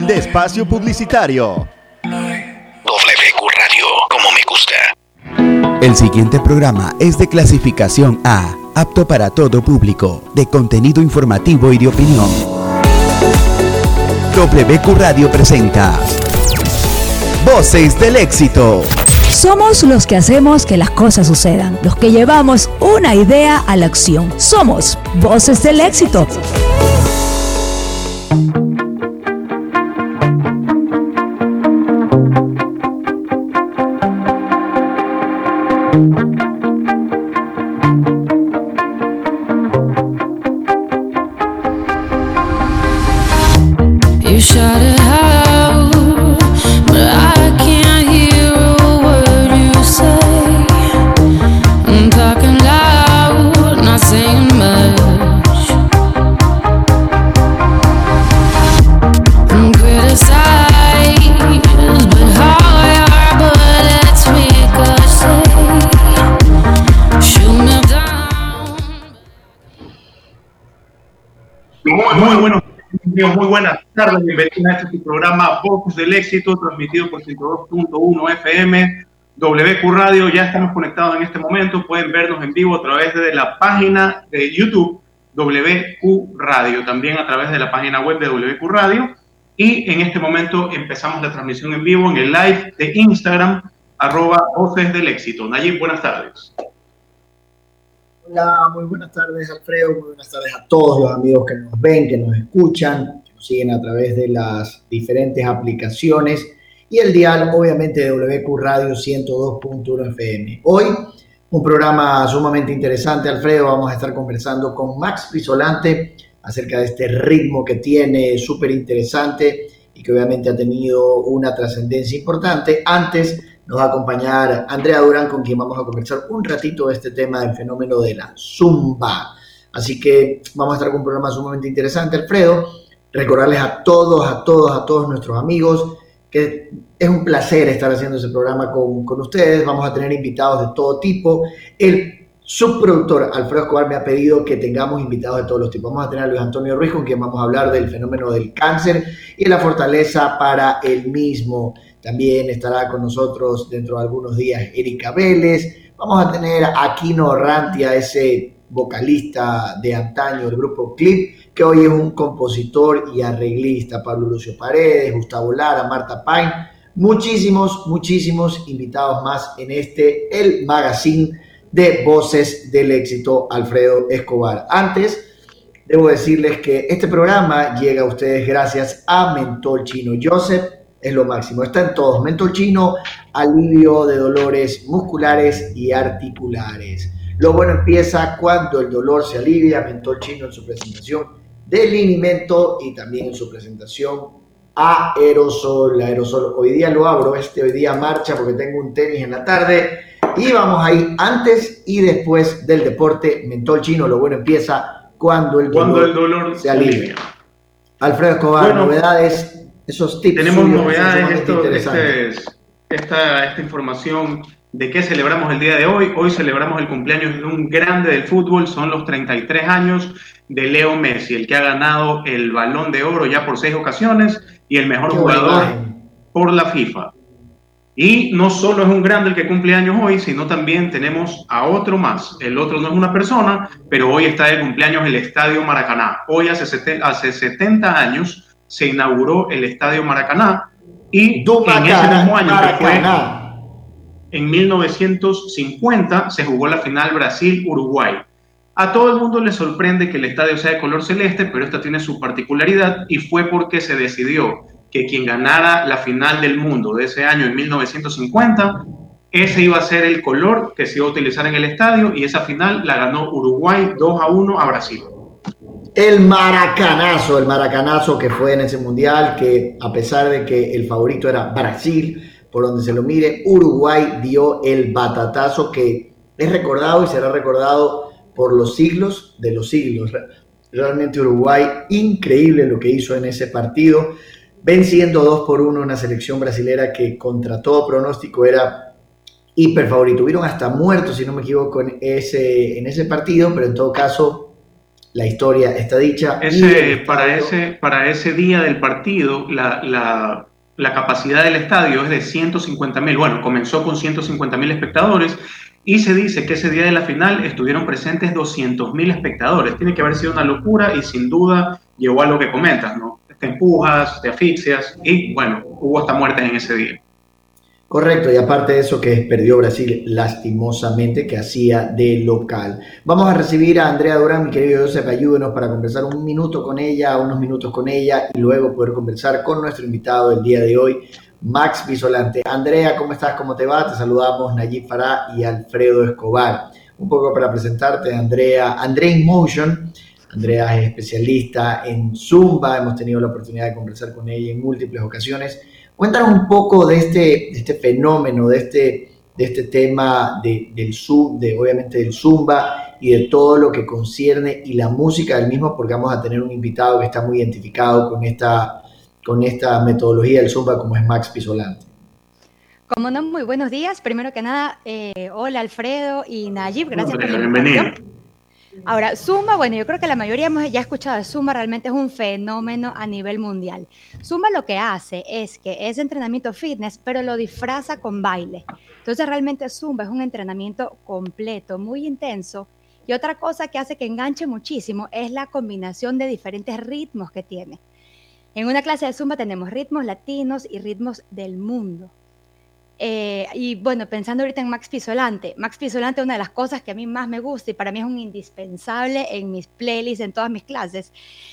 Fin de espacio publicitario. WQ Radio, como me gusta. El siguiente programa es de clasificación A, apto para todo público, de contenido informativo y de opinión. WQ Radio presenta Voces del éxito. Somos los que hacemos que las cosas sucedan, los que llevamos una idea a la acción. Somos Voces del éxito. Muy buenas tardes, bienvenidos a este programa Voces del Éxito, transmitido por 102.1 FM, WQ Radio. Ya estamos conectados en este momento, pueden vernos en vivo a través de la página de YouTube WQ Radio, también a través de la página web de WQ Radio. Y en este momento empezamos la transmisión en vivo en el live de Instagram, arroba Voces del Éxito. Nayib, buenas tardes. Hola, muy buenas tardes Alfredo, muy buenas tardes a todos los amigos que nos ven, que nos escuchan, que nos siguen a través de las diferentes aplicaciones y el dial obviamente de WQ Radio 102.1 FM. Hoy un programa sumamente interesante Alfredo, vamos a estar conversando con Max Pisolante acerca de este ritmo que tiene súper interesante y que obviamente ha tenido una trascendencia importante. Antes nos va a acompañar Andrea Durán, con quien vamos a conversar un ratito este tema del fenómeno de la zumba. Así que vamos a estar con un programa sumamente interesante, Alfredo. Recordarles a todos, a todos, a todos nuestros amigos que es un placer estar haciendo ese programa con, con ustedes. Vamos a tener invitados de todo tipo. El subproductor Alfredo Escobar me ha pedido que tengamos invitados de todos los tipos. Vamos a tener a Luis Antonio Ruiz, con quien vamos a hablar del fenómeno del cáncer y la fortaleza para el mismo. También estará con nosotros dentro de algunos días Erika Vélez. Vamos a tener a Kino Rantia, ese vocalista de antaño del grupo Clip, que hoy es un compositor y arreglista. Pablo Lucio Paredes, Gustavo Lara, Marta Pain. Muchísimos, muchísimos invitados más en este, el magazine de Voces del Éxito, Alfredo Escobar. Antes, debo decirles que este programa llega a ustedes gracias a Mentol Chino Joseph es lo máximo. Está en todos. Mentol chino, alivio de dolores musculares y articulares. Lo bueno empieza cuando el dolor se alivia. Mentol chino en su presentación de linimento y también en su presentación aerosol. Aerosol. Hoy día lo abro, este hoy día marcha porque tengo un tenis en la tarde. Y vamos ahí antes y después del deporte. Mentol chino, lo bueno empieza cuando el dolor, el dolor se alivia. Alfredo Escobar, novedades tenemos novedades, este, esta, esta información de qué celebramos el día de hoy. Hoy celebramos el cumpleaños de un grande del fútbol, son los 33 años de Leo Messi, el que ha ganado el balón de oro ya por seis ocasiones y el mejor jugador por la FIFA. Y no solo es un grande el que cumple años hoy, sino también tenemos a otro más. El otro no es una persona, pero hoy está de cumpleaños el Estadio Maracaná. Hoy hace, hace 70 años se inauguró el Estadio Maracaná y en ese mismo año que fue en 1950 se jugó la final Brasil-Uruguay. A todo el mundo le sorprende que el estadio sea de color celeste, pero esta tiene su particularidad y fue porque se decidió que quien ganara la final del mundo de ese año en 1950, ese iba a ser el color que se iba a utilizar en el estadio y esa final la ganó Uruguay 2 a 1 a Brasil el maracanazo, el maracanazo que fue en ese mundial, que a pesar de que el favorito era Brasil, por donde se lo mire, Uruguay dio el batatazo que es recordado y será recordado por los siglos de los siglos. Realmente Uruguay, increíble lo que hizo en ese partido, venciendo 2 por 1 una selección brasilera que contra todo pronóstico era hiper favorito. Hubieron hasta muertos, si no me equivoco, en ese, en ese partido, pero en todo caso la historia está dicha. Ese, para, ese, para ese día del partido, la, la, la capacidad del estadio es de 150 mil. Bueno, comenzó con 150 mil espectadores y se dice que ese día de la final estuvieron presentes 200 mil espectadores. Tiene que haber sido una locura y sin duda llegó a lo que comentas, ¿no? Te empujas, te asfixias y bueno, hubo hasta muertes en ese día. Correcto, y aparte de eso que perdió Brasil lastimosamente, que hacía de local. Vamos a recibir a Andrea Durán, mi querido Josep, ayúdenos para conversar un minuto con ella, unos minutos con ella y luego poder conversar con nuestro invitado el día de hoy, Max Visolante. Andrea, ¿cómo estás? ¿Cómo te va? Te saludamos Nayib Farah y Alfredo Escobar. Un poco para presentarte, Andrea, Andrea Motion. Andrea es especialista en Zumba, hemos tenido la oportunidad de conversar con ella en múltiples ocasiones Cuéntanos un poco de este, este fenómeno, de este, de este tema de, del sub, de obviamente del zumba y de todo lo que concierne y la música del mismo, porque vamos a tener un invitado que está muy identificado con esta, con esta metodología del zumba como es Max Pisolante. Como no, muy buenos días. Primero que nada, eh, hola Alfredo y Nayib, gracias por la invitación. Ahora, Zumba, bueno, yo creo que la mayoría hemos ya escuchado de Zumba, realmente es un fenómeno a nivel mundial. Zumba lo que hace es que es entrenamiento fitness, pero lo disfraza con baile. Entonces, realmente Zumba es un entrenamiento completo, muy intenso. Y otra cosa que hace que enganche muchísimo es la combinación de diferentes ritmos que tiene. En una clase de Zumba tenemos ritmos latinos y ritmos del mundo. Eh, y bueno, pensando ahorita en Max Pisolante, Max Pisolante, una de las cosas que a mí más me gusta y para mí es un indispensable en mis playlists, en todas mis clases,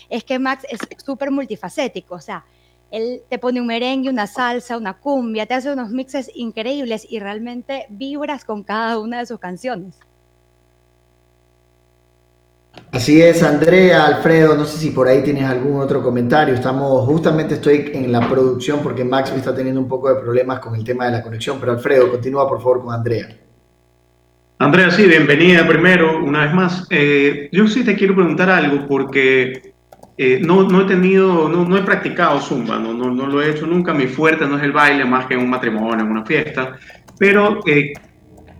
es que Max es súper multifacético, o sea, él te pone un merengue, una salsa, una cumbia, te hace unos mixes increíbles y realmente vibras con cada una de sus canciones. Así es, Andrea, Alfredo, no sé si por ahí tienes algún otro comentario. Estamos, justamente estoy en la producción porque Max está teniendo un poco de problemas con el tema de la conexión, pero Alfredo, continúa por favor con Andrea. Andrea, sí, bienvenida primero, una vez más. Eh, yo sí te quiero preguntar algo porque eh, no, he tenido, no, no, he practicado zumba, no, lo he hecho nunca. Mi fuerte no es el baile más que en un matrimonio, en una fiesta, pero eh,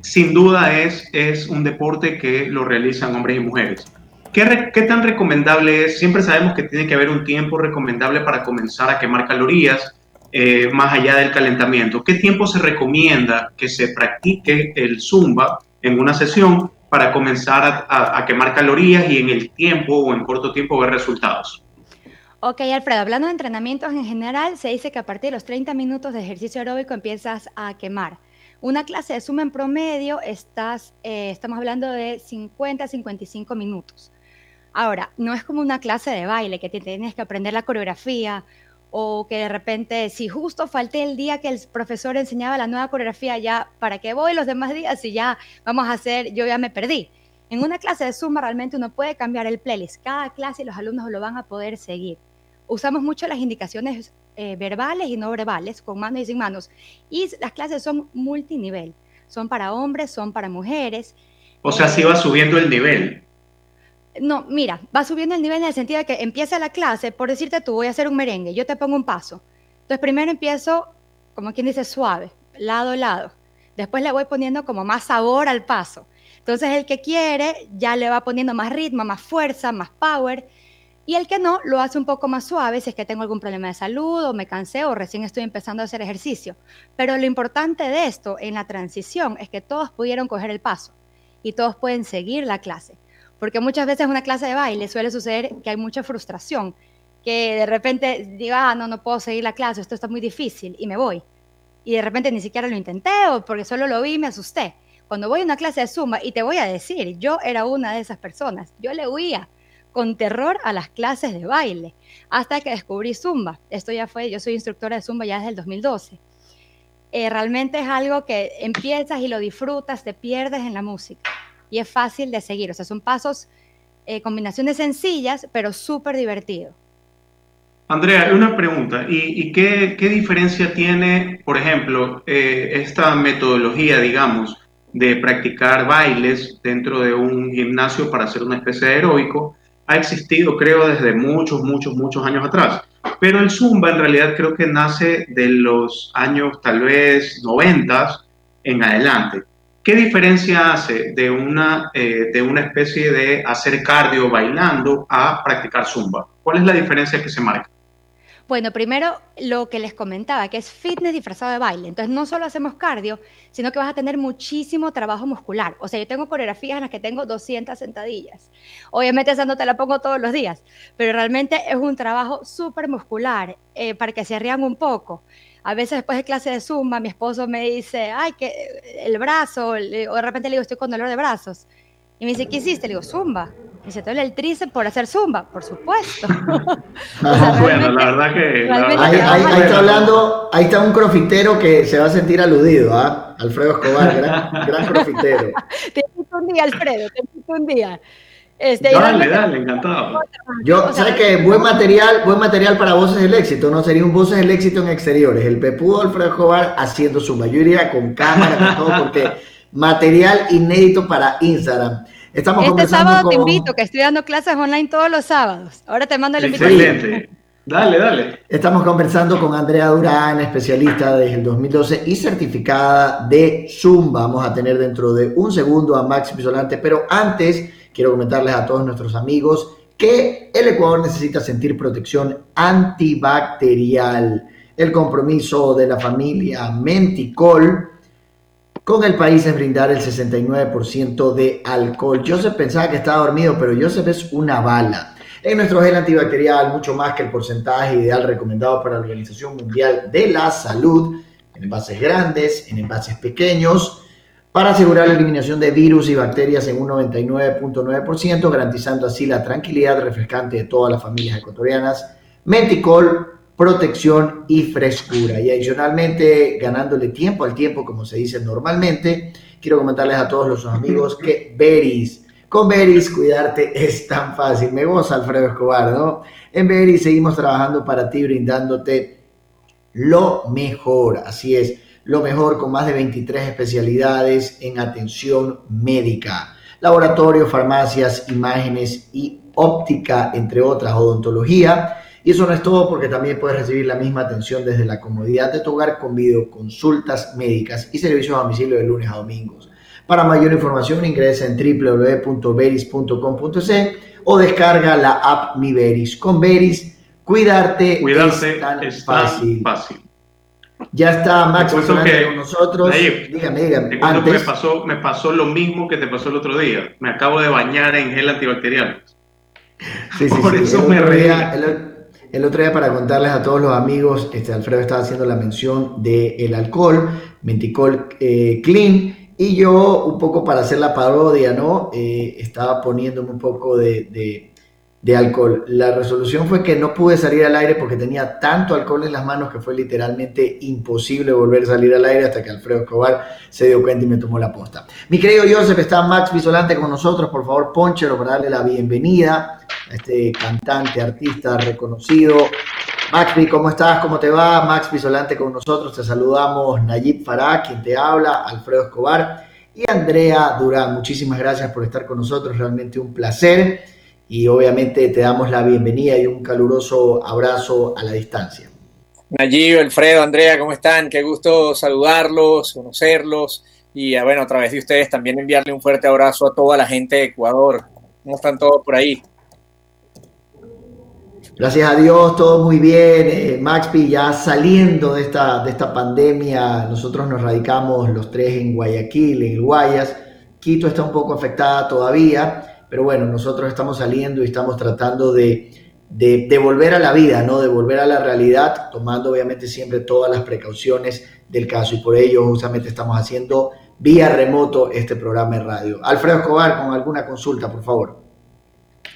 sin duda es un deporte que lo realizan hombres y mujeres. ¿Qué, tan recomendable es? Siempre sabemos que tiene que haber un tiempo recomendable para comenzar a quemar calorías, eh, más allá del calentamiento. ¿Qué tiempo se recomienda que se practique el zumba en una sesión para comenzar a, quemar calorías y en el tiempo o en corto tiempo ver resultados? Ok, Alfredo, hablando de entrenamientos en general, se dice que a partir de los 30 minutos de ejercicio aeróbico empiezas a quemar. Una clase de zumba en promedio, estás, eh, estamos hablando de 50 a 55 minutos. Ahora, no es como una clase de baile que tienes que aprender la coreografía o que de repente, si justo falté el día que el profesor enseñaba la nueva coreografía, ya, ¿para qué voy los demás días si ya vamos a hacer, yo ya me perdí? En una clase de Zumba realmente uno puede cambiar el playlist. Cada clase los alumnos lo van a poder seguir. Usamos mucho las indicaciones eh, verbales y no verbales, con manos y sin manos. Y las clases son multinivel. Son para hombres, son para mujeres. O sea, si va subiendo el nivel. No, mira, va subiendo el nivel en el sentido de que empieza la clase, por decirte tú, voy a hacer un merengue, yo te pongo un paso. Entonces primero empiezo, como quien dice, suave, lado a lado. Después le voy poniendo como más sabor al paso. Entonces el que quiere ya le va poniendo más ritmo, más fuerza, más power. Y el que no, lo hace un poco más suave si es que tengo algún problema de salud o me cansé o recién estoy empezando a hacer ejercicio. Pero lo importante de esto en la transición es que todos pudieron coger el paso y todos pueden seguir la clase. Porque muchas veces en una clase de baile suele suceder que hay mucha frustración, que de repente diga, ah, no, no puedo seguir la clase, esto está muy difícil y me voy. Y de repente ni siquiera lo intenté o porque solo lo vi y me asusté. Cuando voy a una clase de zumba, y te voy a decir, yo era una de esas personas, yo le huía con terror a las clases de baile, hasta que descubrí zumba. Esto ya fue, yo soy instructora de zumba ya desde el 2012. Eh, realmente es algo que empiezas y lo disfrutas, te pierdes en la música y es fácil de seguir. O sea, son pasos, eh, combinaciones sencillas, pero súper divertidos. Andrea, una pregunta. ¿Y, qué, diferencia tiene, por ejemplo, eh, esta metodología, digamos, de practicar bailes dentro de un gimnasio para hacer una especie de aeróbico? Ha existido, creo, desde muchos, muchos, muchos años atrás. Pero el Zumba en realidad creo que nace de los años tal vez 90 en adelante. ¿Qué diferencia hace de una, eh, de una especie de hacer cardio bailando a practicar zumba? ¿Cuál es la diferencia que se marca? Bueno, primero lo que les comentaba, que es fitness disfrazado de baile. Entonces, no solo hacemos cardio, sino que vas a tener muchísimo trabajo muscular. O sea, yo tengo coreografías en las que tengo 200 sentadillas. Obviamente, esa no te la pongo todos los días, pero realmente es un trabajo súper muscular eh, para que se rían un poco. A veces después de clase de zumba, mi esposo me dice, ay, que el brazo, o de repente le digo, estoy con dolor de brazos. Y me dice, ¿qué hiciste? Le digo, zumba. Y se te duele el tríceps por hacer zumba, por supuesto. bueno, la verdad que... ahí, está hablando, ahí está un crofitero que se va a sentir aludido, ¿ah? Alfredo Escobar, gran, gran crofitero. te invito un día, Alfredo, te invito un día. Este, dale, dale, encantado. Yo, ¿sabes qué? Buen material, buen material para Voces del Éxito, ¿no? Sería un Voces del Éxito en exteriores. El pepudo Alfredo Escobar haciendo zumba. Yo iría con cámara, con todo, porque material inédito para Instagram. Estamos este sábado te invito, que estoy dando clases online todos los sábados. Ahora te mando el invitación. Excelente. Dale, dale. Estamos conversando con Andrea Durán, especialista desde el 2012 y certificada de Zumba. Vamos a tener dentro de un segundo a Max Pisolante, pero antes quiero comentarles a todos nuestros amigos que el Ecuador necesita sentir protección antibacterial. El compromiso de la familia Menticol con el país es brindar el 69% de alcohol. Joseph pensaba que estaba dormido, pero Joseph es una bala. En nuestro gel antibacterial, mucho más que el porcentaje ideal recomendado para la Organización Mundial de la Salud, en envases grandes, en envases pequeños, para asegurar la eliminación de virus y bacterias en un 99.9%, garantizando así la tranquilidad refrescante de todas las familias ecuatorianas. Menticol protección y frescura. Y adicionalmente, ganándole tiempo al tiempo, como se dice normalmente, quiero comentarles a todos los amigos que Beris, con Beris cuidarte es tan fácil. Me goza Alfredo Escobar, ¿no? En Beris seguimos trabajando para ti, brindándote lo mejor. Así es, lo mejor con más de 23 especialidades en atención médica. Laboratorio, farmacias, imágenes y óptica, entre otras, odontología y eso no es todo porque también puedes recibir la misma atención desde la comodidad de tu hogar con videoconsultas médicas y servicios a domicilio de lunes a domingos. Para mayor información ingresa en www.veris.com.c o descarga la app Mi Veris. Con Veris, cuidarte, es tan fácil. Ya está Max con nosotros. dígame, dígame. Antes, me, pasó, me pasó lo mismo que te pasó el otro día. Me acabo de bañar en gel antibacterial. Sí, sí, Por eso me reía. El otro día para contarles a todos los amigos, este, Alfredo estaba haciendo la mención del alcohol, Menticol eh, Clean, y yo un poco para hacer la parodia, ¿no? Eh, estaba poniéndome un poco de, de alcohol. La resolución fue que no pude salir al aire porque tenía tanto alcohol en las manos que fue literalmente imposible volver a salir al aire hasta que Alfredo Escobar se dio cuenta y me tomó la posta. Mi querido Joseph, está Max Visolante con nosotros. Por favor, ponchero para darle la bienvenida a este cantante, artista reconocido. Maxpi, ¿cómo estás? ¿Cómo te va? Max Visolante con nosotros. Te saludamos Nayib Farah, quien te habla, Alfredo Escobar y Andrea Durán. Muchísimas gracias por estar con nosotros. Realmente un placer y obviamente te damos la bienvenida y un caluroso abrazo a la distancia. Nayib, Alfredo, Andrea, ¿cómo están? Qué gusto saludarlos, conocerlos y ah, bueno, a través de ustedes también enviarle un fuerte abrazo a toda la gente de Ecuador. ¿Cómo están todos por ahí? Gracias a Dios, todo muy bien. Eh, Maxpi, ya saliendo de esta, de esta pandemia, nosotros nos radicamos los tres en Guayaquil, en Guayas. Quito está un poco afectada todavía, pero bueno, nosotros estamos saliendo y estamos tratando de, de, volver a la vida, ¿no? De volver a la realidad, tomando obviamente siempre todas las precauciones del caso y por ello justamente estamos haciendo vía remoto este programa de radio. Alfredo Escobar, con alguna consulta, por favor.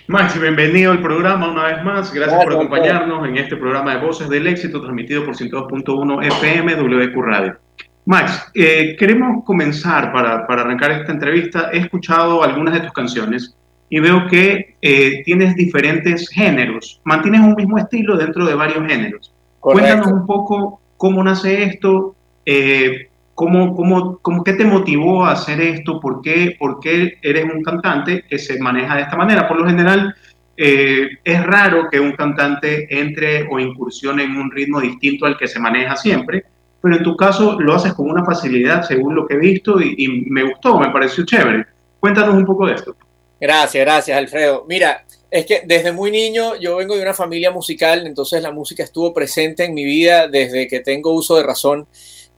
Maxi, bienvenido al programa una vez más. Gracias por acompañarnos en este programa de Voces del Éxito transmitido por 102.1 FM WQ Radio. Max, eh, queremos comenzar para, para, arrancar esta entrevista. He escuchado algunas de tus canciones y veo que eh, tienes diferentes géneros, mantienes un mismo estilo dentro de varios géneros. Cuéntanos un poco cómo nace esto, eh, cómo, cómo, cómo, qué te motivó a hacer esto, ¿Por qué, por qué eres un cantante que se maneja de esta manera. Por lo general, eh, es raro que un cantante entre o incursione en un ritmo distinto al que se maneja siempre. pero en tu caso lo haces con una facilidad, según lo que he visto, y, me gustó, me pareció chévere. Cuéntanos un poco de esto. Gracias, gracias, Alfredo. Mira, es que desde muy niño yo vengo de una familia musical, entonces la música estuvo presente en mi vida desde que tengo uso de razón,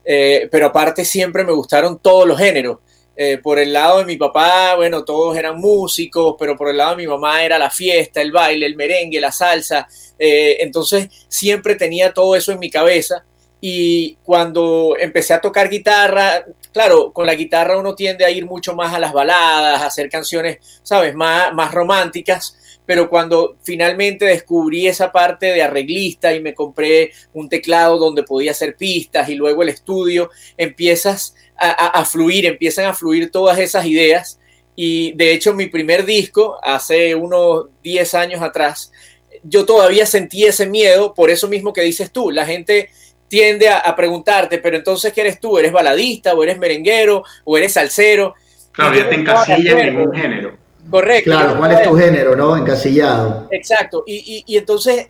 eh, pero aparte siempre me gustaron todos los géneros. Eh, por el lado de mi papá, bueno, todos eran músicos, pero por el lado de mi mamá era la fiesta, el baile, el merengue, la salsa. Eh, entonces siempre tenía todo eso en mi cabeza. Y cuando empecé a tocar guitarra, claro, con la guitarra uno tiende a ir mucho más a las baladas, a hacer canciones, ¿sabes?, más, más románticas pero cuando finalmente descubrí esa parte de arreglista y me compré un teclado donde podía hacer pistas y luego el estudio, empiezas a, fluir, empiezan a fluir todas esas ideas. Y de hecho mi primer disco, hace unos 10 años atrás, yo todavía sentí ese miedo, por eso mismo que dices tú, la gente tiende a, preguntarte, pero entonces, ¿qué eres tú? ¿Eres baladista o eres merenguero o eres salsero? Claro, ya te encasillas en un género. Correcto. Claro, ¿cuál es tu género, no? Encasillado. Exacto. Y, y, y entonces,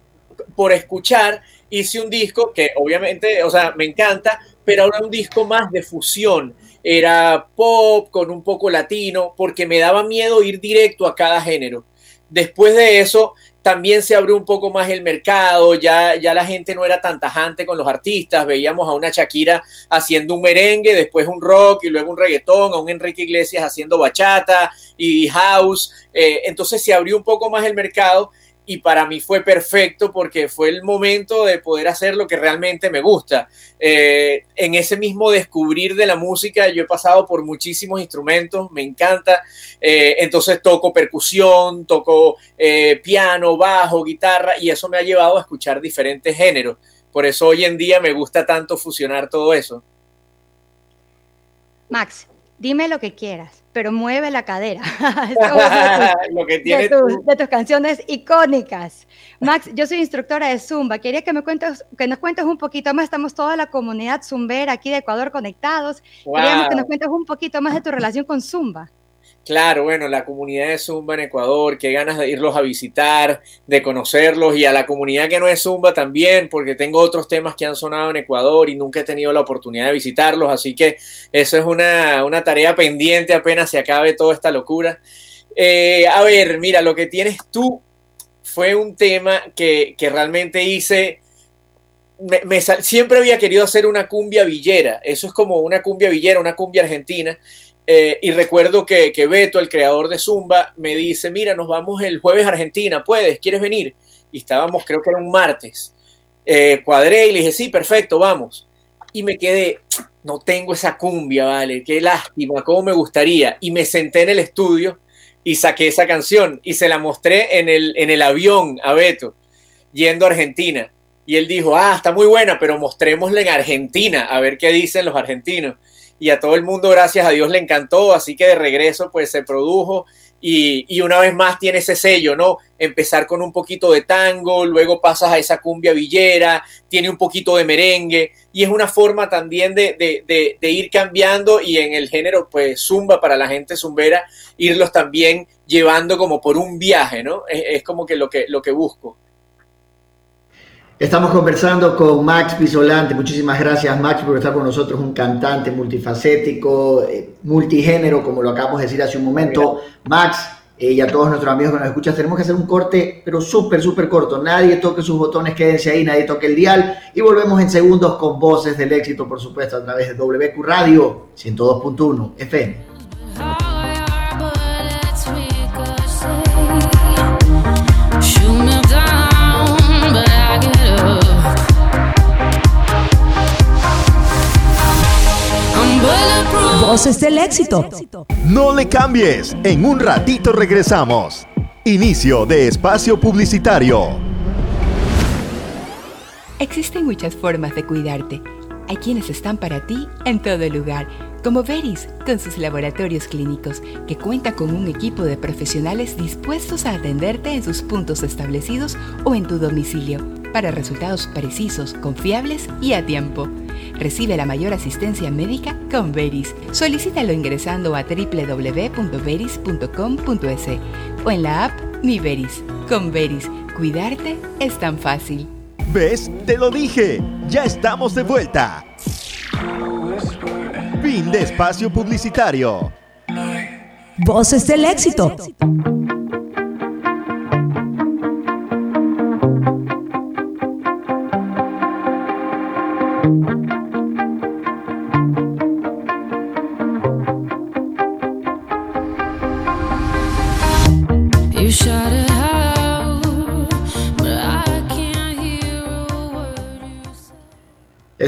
por escuchar, hice un disco que obviamente, o sea, me encanta, pero ahora un disco más de fusión. Era pop con un poco latino, porque me daba miedo ir directo a cada género. Después de eso, también se abrió un poco más el mercado, ya, ya la gente no era tan tajante con los artistas, veíamos a una Shakira haciendo un merengue, después un rock y luego un reggaetón, a un Enrique Iglesias haciendo bachata y house, eh, entonces se abrió un poco más el mercado y para mí fue perfecto porque fue el momento de poder hacer lo que realmente me gusta. Eh, en ese mismo descubrir de la música yo he pasado por muchísimos instrumentos, me encanta, eh, entonces toco percusión, toco eh, piano, bajo, guitarra y eso me ha llevado a escuchar diferentes géneros. Por eso hoy en día me gusta tanto fusionar todo eso. Max, dime lo que quieras pero mueve la cadera. de, tus, canciones icónicas. Max, yo soy instructora de Zumba. Quería que me cuentes, que nos cuentes un poquito más. Estamos toda la comunidad zumbera aquí de Ecuador conectados. Queríamos que nos cuentes un poquito más de tu relación con Zumba. Claro, bueno, la comunidad de Zumba en Ecuador, qué ganas de irlos a visitar, de conocerlos y a la comunidad que no es Zumba también, porque tengo otros temas que han sonado en Ecuador y nunca he tenido la oportunidad de visitarlos, así que eso es una, tarea pendiente apenas se acabe toda esta locura. Eh, a ver, mira, lo que tienes tú fue un tema que, realmente hice, siempre había querido hacer una cumbia villera, eso es como una cumbia villera, una cumbia argentina, eh, y recuerdo que, que, Beto, el creador de Zumba, me dice, mira, nos vamos el jueves a Argentina, ¿puedes? ¿Quieres venir? Y estábamos, creo que era un martes. Eh, cuadré y le dije, sí, perfecto, vamos. Y me quedé, no tengo esa cumbia, vale, qué lástima, cómo me gustaría. Y me senté en el estudio y saqué esa canción y se la mostré en el, en el avión a Beto, yendo a Argentina. Y él dijo, ah, está muy buena, pero mostrémosla en Argentina, a ver qué dicen los argentinos y a todo el mundo, gracias a Dios, le encantó, así que de regreso pues se produjo y, una vez más tiene ese sello, ¿no? Empezar con un poquito de tango, luego pasas a esa cumbia villera, tiene un poquito de merengue y es una forma también de, de ir cambiando y en el género pues zumba para la gente zumbera, irlos también llevando como por un viaje, ¿no? Es, es como que lo, que lo que busco. Estamos conversando con Max Pisolante. Muchísimas gracias, Max, por estar con nosotros. Un cantante multifacético, eh, multigénero, como lo acabamos de decir hace un momento. Max, eh, y a todos nuestros amigos que nos escuchan, tenemos que hacer un corte, pero súper, súper corto. Nadie toque sus botones, quédense ahí, nadie toque el dial. Y volvemos en segundos con voces del éxito, por supuesto, a través de WQ Radio 102.1 FM. Voces del éxito. No le cambies, en un ratito regresamos. Inicio de espacio publicitario. Existen muchas formas de cuidarte. Hay quienes están para ti en todo lugar, como Veris, con sus laboratorios clínicos, que cuenta con un equipo de profesionales dispuestos a atenderte en sus puntos establecidos o en tu domicilio, para resultados precisos, confiables y a tiempo. Recibe la mayor asistencia médica con Veris. Solicítalo ingresando a www.veris.com.es o en la app Mi Veris. Con Veris, cuidarte es tan fácil. ¿Ves? Te lo dije. Ya estamos de vuelta. Fin de espacio publicitario. Voces del éxito.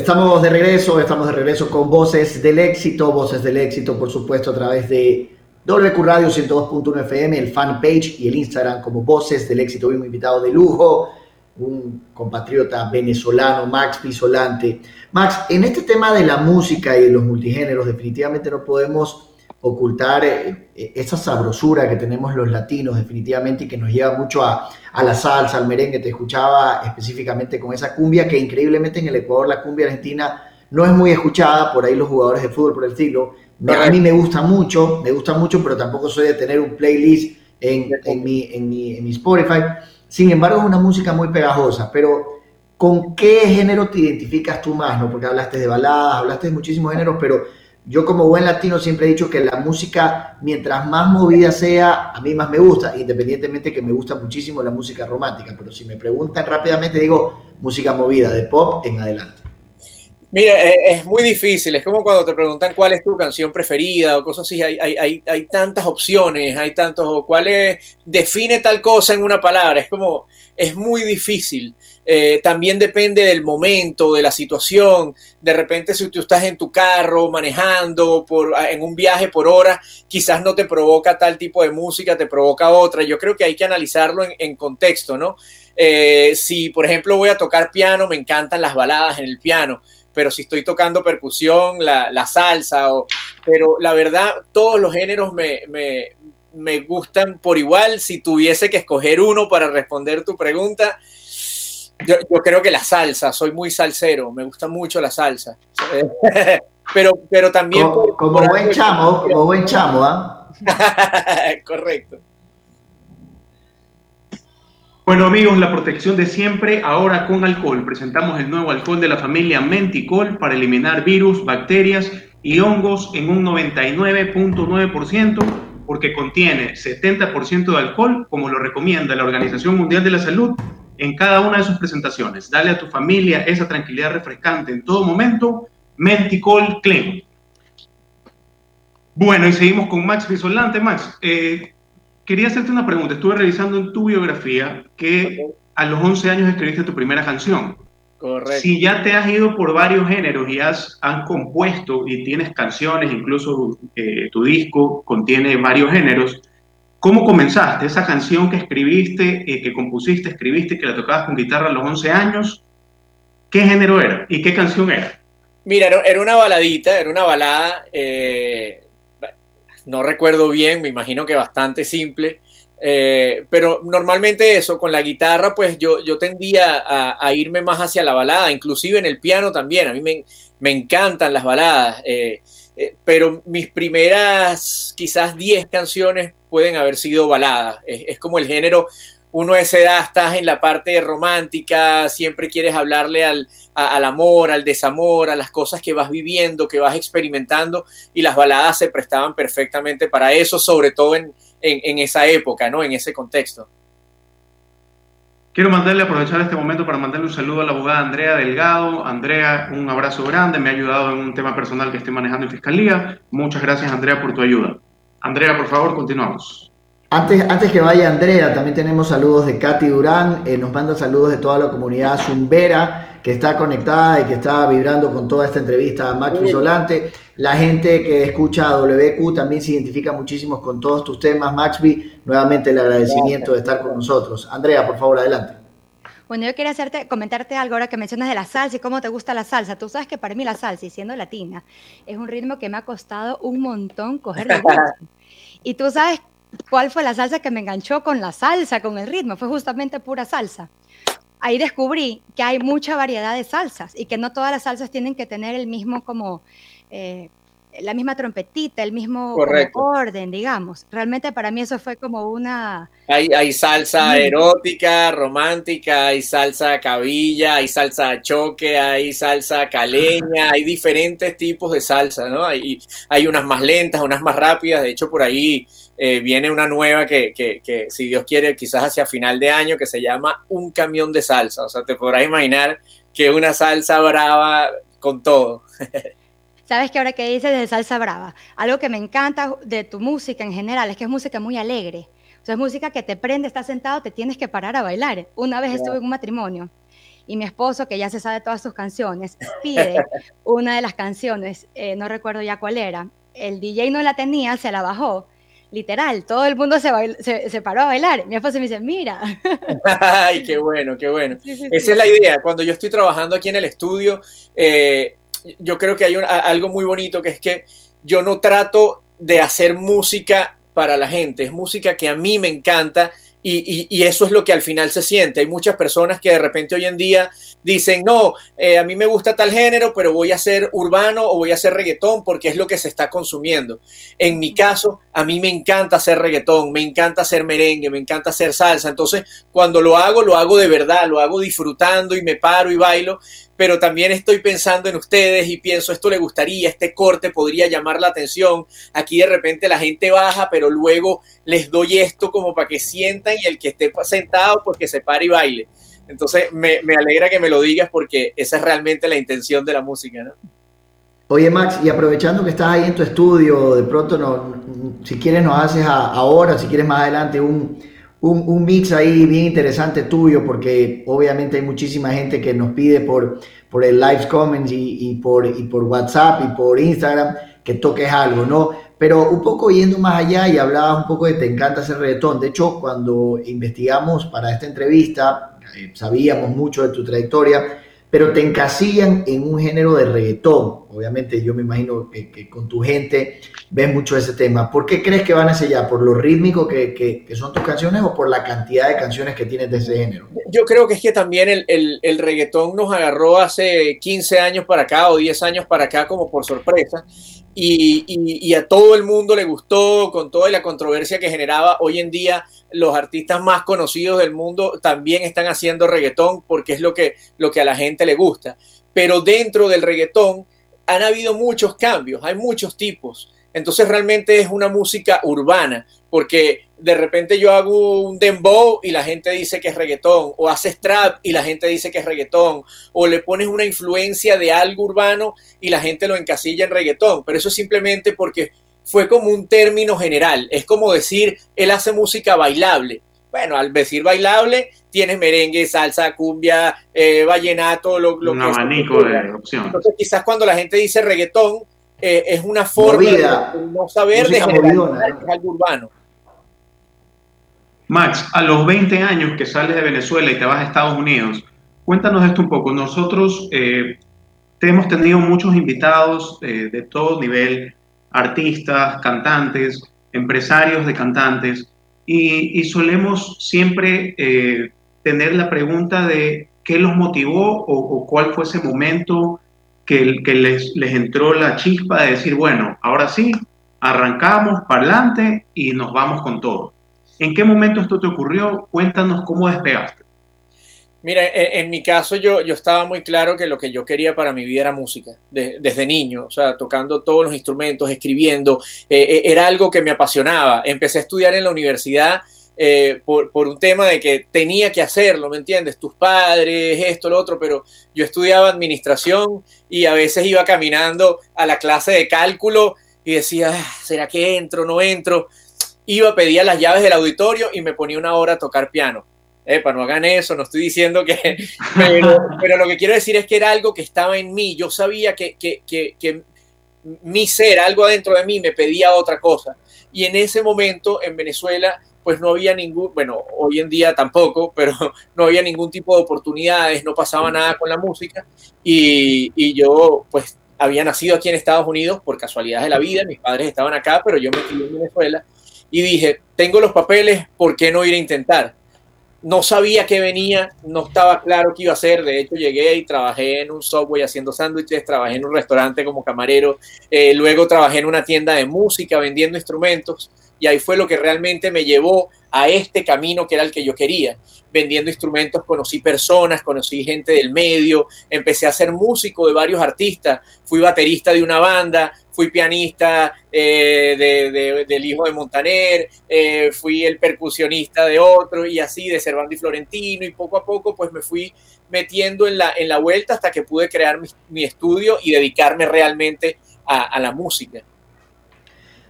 Estamos de regreso, estamos de regreso con Voces del Éxito, Voces del Éxito, por supuesto, a través de WQ Radio 102.1 FM, el fanpage y el Instagram como Voces del Éxito. Hoy un invitado de lujo, un compatriota venezolano, Max Pisolante. Max, en este tema de la música y de los multigéneros, definitivamente no podemos ocultar eh, eh, esa sabrosura que tenemos los latinos definitivamente y que nos lleva mucho a, a, la salsa, al merengue. Te escuchaba específicamente con esa cumbia que increíblemente en el Ecuador la cumbia argentina no es muy escuchada, por ahí los jugadores de fútbol por el estilo. a mí me gusta mucho, me gusta mucho, pero tampoco soy de tener un playlist en, en, mi, en, mi, en mi Spotify. Sin embargo, es una música muy pegajosa, pero ¿con qué género te identificas tú más? ¿no? Porque hablaste de baladas, hablaste de muchísimos géneros, pero yo como buen latino siempre he dicho que la música, mientras más movida sea, a mí más me gusta, independientemente que me gusta muchísimo la música romántica, pero si me preguntan rápidamente digo música movida, de pop en adelante. Mira, es muy difícil, es como cuando te preguntan cuál es tu canción preferida o cosas así, hay, hay, hay, tantas opciones, hay tantos, cuál es, define tal cosa en una palabra, es como, es muy difícil. Eh, también depende del momento, de la situación. De repente, si tú estás en tu carro manejando por, en un viaje por hora, quizás no te provoca tal tipo de música, te provoca otra. Yo creo que hay que analizarlo en, contexto, ¿no? Eh, si, por ejemplo, voy a tocar piano, me encantan las baladas en el piano pero si estoy tocando percusión, la, salsa, o, pero la verdad, todos los géneros me, me gustan por igual. Si tuviese que escoger uno para responder tu pregunta, yo, creo que la salsa, soy muy salsero, me gusta mucho la salsa. pero, pero también... Como, buen chamo, como buen chamo, ¿ah? Correcto. Bueno amigos, la protección de siempre, ahora con alcohol. Presentamos el nuevo alcohol de la familia Menticol para eliminar virus, bacterias y hongos en un 99.9% porque contiene 70% de alcohol, como lo recomienda la Organización Mundial de la Salud en cada una de sus presentaciones. Dale a tu familia esa tranquilidad refrescante en todo momento. Menticol Clean. Bueno, y seguimos con Max Pisolante. Max, eh, quería hacerte una pregunta. Estuve revisando en tu biografía que a los 11 años escribiste tu primera canción. Correcto. Si ya te has ido por varios géneros y has, compuesto y tienes canciones, incluso eh, tu disco contiene varios géneros, ¿Cómo comenzaste? Esa canción que escribiste, eh, que compusiste, escribiste, que la tocabas con guitarra a los 11 años, ¿qué género era y qué canción era? Mira, era una baladita, era una balada, eh, no recuerdo bien, me imagino que bastante simple, eh, pero normalmente eso, con la guitarra, pues yo, yo tendía a, irme más hacia la balada, inclusive en el piano también, a mí me, me encantan las baladas, pero mis primeras quizás 10 canciones pueden haber sido baladas. Es, como el género, uno a esa edad estás en la parte romántica, siempre quieres hablarle al, al, amor, al desamor, a las cosas que vas viviendo, que vas experimentando, y las baladas se prestaban perfectamente para eso, sobre todo en, en, esa época, ¿no? En ese contexto. Quiero mandarle, aprovechar este momento para mandarle un saludo a la abogada Andrea Delgado. Andrea, un abrazo grande, me ha ayudado en un tema personal que estoy manejando en Fiscalía. Muchas gracias, Andrea, por tu ayuda. Andrea, por favor, continuamos. Antes, antes que vaya Andrea, también tenemos saludos de Katy Durán, eh, nos manda saludos de toda la comunidad zumbera que está conectada y que está vibrando con toda esta entrevista a Max Solante. La gente que escucha a WQ también se identifica muchísimo con todos tus temas, Maxby. Nuevamente el agradecimiento de estar con nosotros. Andrea, por favor, adelante. Bueno, yo quería hacerte, comentarte algo ahora que mencionas de la salsa y cómo te gusta la salsa. Tú sabes que para mí la salsa, y siendo latina, es un ritmo que me ha costado un montón coger de. Y tú sabes cuál fue la salsa que me enganchó con la salsa, con el ritmo. Fue justamente pura salsa. Ahí descubrí que hay mucha variedad de salsas y que no todas las salsas tienen que tener el mismo como... Eh, la misma trompetita, el mismo orden, digamos. Realmente para mí eso fue como una... Hay, hay salsa erótica, romántica, hay salsa cabilla, hay salsa choque, hay salsa caleña, hay diferentes tipos de salsa, ¿no? Hay, hay unas más lentas, unas más rápidas, de hecho por ahí eh, viene una nueva que, que, que, si Dios quiere, quizás hacia final de año, que se llama Un camión de salsa, o sea, te podrás imaginar que una salsa brava con todo. Sabes que ahora que dices de salsa brava, algo que me encanta de tu música en general es que es música muy alegre. O sea, es música que te prende, estás sentado, te tienes que parar a bailar. Una vez estuve en un matrimonio y mi esposo, que ya se sabe todas sus canciones, pide una de las canciones, eh, no recuerdo ya cuál era. El DJ no la tenía, se la bajó. Literal, todo el mundo se, se, paró a bailar. Mi esposo me dice, mira. Ay, qué bueno, qué bueno. Esa es la idea. Cuando yo estoy trabajando aquí en el estudio, eh, yo creo que hay algo muy bonito que es que yo no trato de hacer música para la gente, es música que a mí me encanta y, eso es lo que al final se siente. Hay muchas personas que de repente hoy en día dicen, no, eh, a mí me gusta tal género, pero voy a hacer urbano o voy a hacer reggaetón porque es lo que se está consumiendo. En mi caso, a mí me encanta hacer reggaetón, me encanta hacer merengue, me encanta hacer salsa. Entonces, cuando lo hago, lo hago de verdad, lo hago disfrutando y me paro y bailo pero también estoy pensando en ustedes y pienso, esto le gustaría, este corte podría llamar la atención. Aquí de repente la gente baja, pero luego les doy esto como para que sientan y el que esté sentado, pues se pare y baile. Entonces me, alegra que me lo digas porque esa es realmente la intención de la música, ¿no? Oye Max, y aprovechando que estás ahí en tu estudio, de pronto no, si quieres nos haces ahora, si quieres más adelante un, un, mix ahí bien interesante tuyo, porque obviamente hay muchísima gente que nos pide por, por el live comments y, por, y por WhatsApp y por Instagram que toques algo, ¿no? Pero un poco yendo más allá y hablabas un poco de te encanta hacer reggaetón. De hecho, cuando investigamos para esta entrevista, eh, sabíamos mucho de tu trayectoria pero te encasillan en un género de reggaetón. Obviamente yo me imagino que, con tu gente ves mucho ese tema. ¿Por qué crees que van hacia allá? ¿Por lo rítmico que, que, son tus canciones o por la cantidad de canciones que tienes de ese género? Yo creo que es que también el, el, el reggaetón nos agarró hace 15 años para acá o 10 años para acá como por sorpresa y, a todo el mundo le gustó con toda la controversia que generaba. Hoy en día los artistas más conocidos del mundo también están haciendo reggaetón porque es lo que, lo que a la gente le gusta. Pero dentro del reggaetón han habido muchos cambios, hay muchos tipos. Entonces realmente es una música urbana, porque de repente yo hago un dembow y la gente dice que es reggaetón, o haces trap y la gente dice que es reggaetón, o le pones una influencia de algo urbano y la gente lo encasilla en reggaetón, pero eso es simplemente porque fue como un término general, es como decir, él hace música bailable. Bueno, al decir bailable, tienes merengue, salsa, cumbia, eh, vallenato, lo, lo un abanico de opciones. Entonces, quizás cuando la gente dice reggaetón, eh, es una forma de no saber de algo urbano. Max, a los 20 años que sales de Venezuela y te vas a Estados Unidos, cuéntanos esto un poco. Nosotros eh, hemos tenido muchos invitados eh, de todo nivel, artistas, cantantes, empresarios de cantantes, y, solemos siempre tener la pregunta de qué los motivó o, cuál fue ese momento que, que les, les entró la chispa de decir, bueno, ahora sí, arrancamos para adelante y nos vamos con todo. ¿En qué momento esto te ocurrió? Cuéntanos cómo despegaste. Mira, en, mi caso yo, yo estaba muy claro que lo que yo quería para mi vida era música, desde niño, o sea, tocando todos los instrumentos, escribiendo, eh, eh, era algo que me apasionaba. Empecé a estudiar en la universidad eh, por, un tema de que tenía que hacerlo, ¿me entiendes? Tus padres, esto, lo otro, pero yo estudiaba administración y a veces iba caminando a la clase de cálculo y decía, ah, ¿será que entro, no entro? Iba, pedía las llaves del auditorio y me ponía una hora a tocar piano. Epa, no hagan eso, no estoy diciendo que... Pero, pero, lo que quiero decir es que era algo que estaba en mí. Yo sabía que, que, que, que mi ser, algo adentro de mí, me pedía otra cosa. Y en ese momento en Venezuela pues no había ningún, bueno, hoy en día tampoco, pero no había ningún tipo de oportunidades, no pasaba nada con la música y, y yo pues había nacido aquí en Estados Unidos por casualidad de la vida, mis padres estaban acá, pero yo me crié en Venezuela y dije, tengo los papeles, ¿por qué no ir a intentar? no sabía qué venía, no estaba claro qué iba a hacer. De hecho, llegué y trabajé en un subway haciendo sándwiches, trabajé en un restaurante como camarero, eh, luego trabajé en una tienda de música vendiendo instrumentos y ahí fue lo que realmente me llevó a este camino que era el que yo quería. Vendiendo instrumentos conocí personas, conocí gente del medio, empecé a ser músico de varios artistas, fui baterista de una banda, fui pianista eh, del hijo de Montaner, eh, fui el percusionista de otro y así de Cervantes y Florentino y poco a poco pues me fui metiendo en la, en la vuelta hasta que pude crear mi, estudio y dedicarme realmente a la música.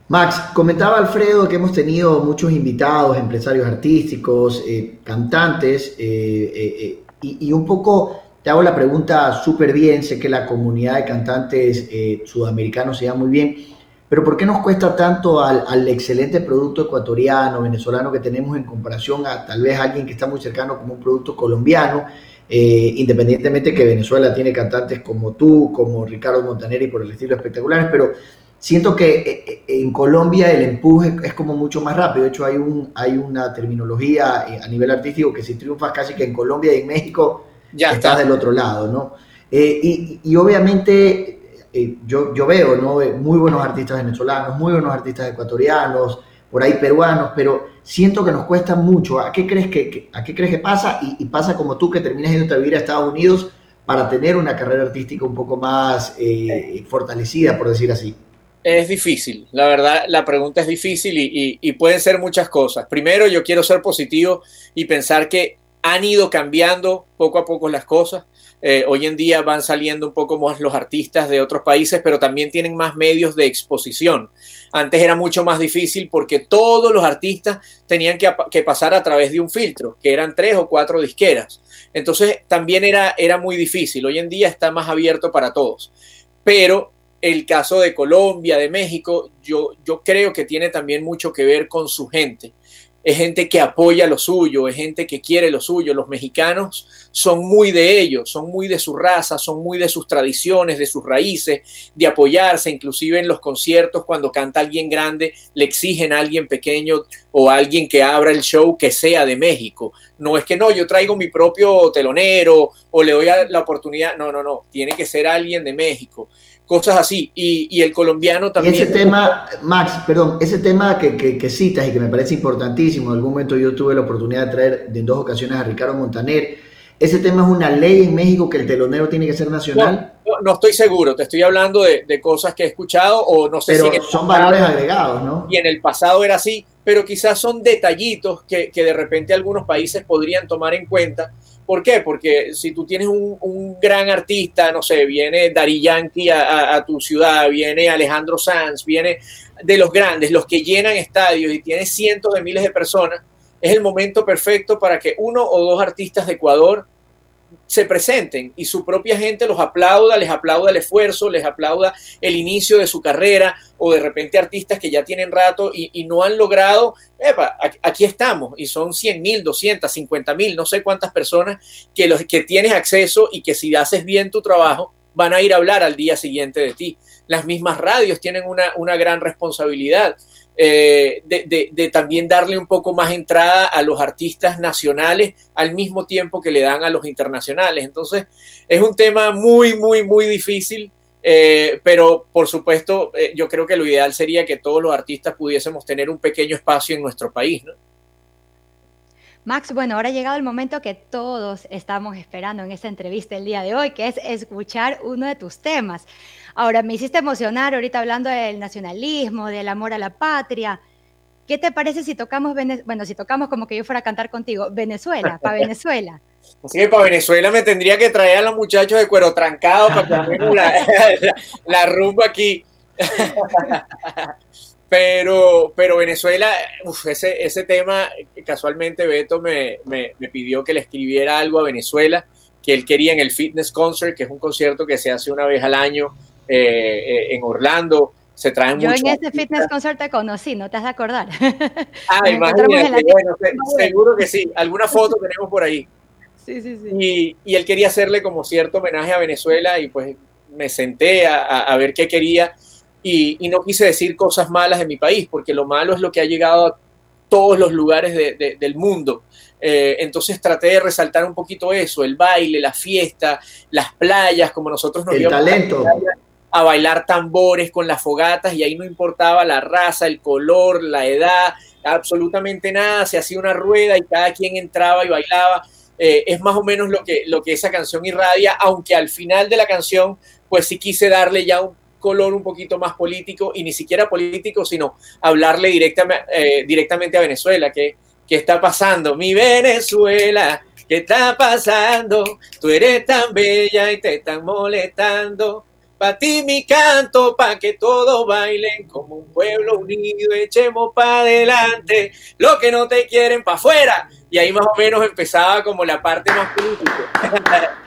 Max, comentaba Alfredo que hemos tenido muchos invitados, empresarios artísticos, eh, cantantes, eh, eh, y, un poco te hago la pregunta súper bien, sé que la comunidad de cantantes sudamericanos se llama muy bien, pero ¿por qué nos cuesta tanto al, excelente producto ecuatoriano, venezolano que tenemos en comparación a tal vez alguien que está muy cercano como un producto colombiano? independientemente que Venezuela tiene cantantes como tú, como Ricardo Montaner y por el estilo espectaculares, pero siento que eh, eh, en Colombia el empuje es como mucho más rápido. De hecho, hay, un, hay una terminología eh, a nivel artístico que si triunfas casi que en Colombia y en México, ya estás del otro lado, ¿no? y, obviamente yo, yo veo, ¿no? Muy buenos artistas venezolanos, muy buenos artistas ecuatorianos, por ahí peruanos, pero siento que nos cuesta mucho. ¿A qué crees que, a qué crees que pasa? Y, pasa como tú que terminas yendo a vivir a Estados Unidos para tener una carrera artística un poco más fortalecida, por decir así. Es difícil, la verdad, la pregunta es difícil y, pueden ser muchas cosas. Primero, yo quiero ser positivo y pensar que han ido cambiando poco a poco las cosas. Eh, hoy en día van saliendo un poco más los artistas de otros países, pero también tienen más medios de exposición. Antes era mucho más difícil porque todos los artistas tenían que, que pasar a través de un filtro, que eran tres o cuatro disqueras. Entonces también era, era muy difícil. Hoy en día está más abierto para todos. Pero el caso de Colombia, de México, yo, yo creo que tiene también mucho que ver con su gente. Es gente que apoya lo suyo, es gente que quiere lo suyo. Los mexicanos son muy de ellos, son muy de su raza, son muy de sus tradiciones, de sus raíces, de apoyarse, inclusive en los conciertos, cuando canta alguien grande, le exigen a alguien pequeño o a alguien que abra el show que sea de México. No es que no, yo traigo mi propio telonero o le doy la oportunidad. No, no, no, tiene que ser alguien de México cosas así. Y, el colombiano también. ese tema, Max, perdón, ese tema que, que, citas y que me parece importantísimo, en algún momento yo tuve la oportunidad de traer en dos ocasiones a Ricardo Montaner. ¿Ese tema es una ley en México que el telonero tiene que ser nacional? No, estoy seguro, te estoy hablando de, cosas que he escuchado o no sé pero si son valores agregados, ¿no? Y en el pasado era así, pero quizás son detallitos que, que de repente algunos países podrían tomar en cuenta ¿Por qué? Porque si tú tienes un, gran artista, no sé, viene Dari Yankee a, tu ciudad, viene Alejandro Sanz, viene de los grandes, los que llenan estadios y tiene cientos de miles de personas, es el momento perfecto para que uno o dos artistas de Ecuador se presenten y su propia gente los aplauda, les aplauda el esfuerzo, les aplauda el inicio de su carrera o de repente artistas que ya tienen rato y, no han logrado, epa, aquí estamos y son 100 mil, 200, 50 mil, no sé cuántas personas que, los, que tienes acceso y que si haces bien tu trabajo van a ir a hablar al día siguiente de ti. Las mismas radios tienen una, una gran responsabilidad. Eh, de, también darle un poco más entrada a los artistas nacionales al mismo tiempo que le dan a los internacionales. Entonces, es un tema muy, muy, muy difícil, eh, pero por supuesto, eh, yo creo que lo ideal sería que todos los artistas pudiésemos tener un pequeño espacio en nuestro país. Max, bueno, ahora ha llegado el momento que todos estamos esperando en esta entrevista el día de hoy, que es escuchar uno de tus temas. Ahora, me hiciste emocionar ahorita hablando del nacionalismo, del amor a la patria. ¿Qué te parece si tocamos, bueno, si tocamos como que yo fuera a cantar contigo, Venezuela, para Venezuela? Sí, para Venezuela me tendría que traer a los muchachos de cuero trancado para que la, la, rumba aquí. Pero, pero Venezuela, ese, ese tema, casualmente Beto me, me, me, pidió que le escribiera algo a Venezuela, que él quería en el Fitness Concert, que es un concierto que se hace una vez al año eh, eh, en Orlando. Se traen Yo en ese fitness concert te conocí, no te has de acordar. Ah, imagínate, bueno, seguro que sí. Alguna foto tenemos por ahí. Sí, sí, sí. Y, y, él quería hacerle como cierto homenaje a Venezuela y pues me senté a, a ver qué quería y, y, no quise decir cosas malas de mi país, porque lo malo es lo que ha llegado todos los lugares del mundo. Eh, entonces traté de resaltar un poquito eso, el baile, la fiesta, las playas, como nosotros nos el talento. A, bailar tambores con las fogatas y ahí no importaba la raza, el color, la edad, absolutamente nada, se hacía una rueda y cada quien entraba y bailaba. Eh, es más o menos lo que, lo que esa canción irradia, aunque al final de la canción, pues sí quise darle ya un color un poquito más político y ni siquiera político, sino hablarle directamente, eh, directamente a Venezuela, que ¿Qué está pasando? Mi Venezuela, ¿qué está pasando? Tú eres tan bella y te están molestando. Pa' ti mi canto, pa' que todos bailen como un pueblo unido, echemos pa' adelante, lo que no te quieren pa' afuera. Y ahí más o menos empezaba como la parte más política.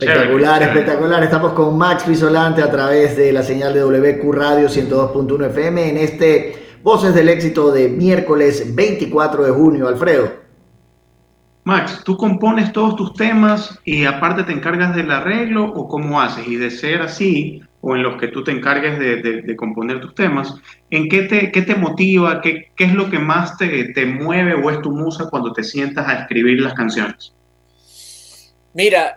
Espectacular, espectacular. Estamos con Max Pisolante a través de la señal de WQ Radio 102.1 FM en este Voces del éxito de miércoles 24 de junio, Alfredo. Max, ¿tú compones todos tus temas y aparte te encargas del arreglo o cómo haces? Y de ser así, o en los que tú te encargues de, componer tus temas, ¿en qué te, qué te motiva? Qué, ¿Qué es lo que más te, te mueve o es tu musa cuando te sientas a escribir las canciones? Mira,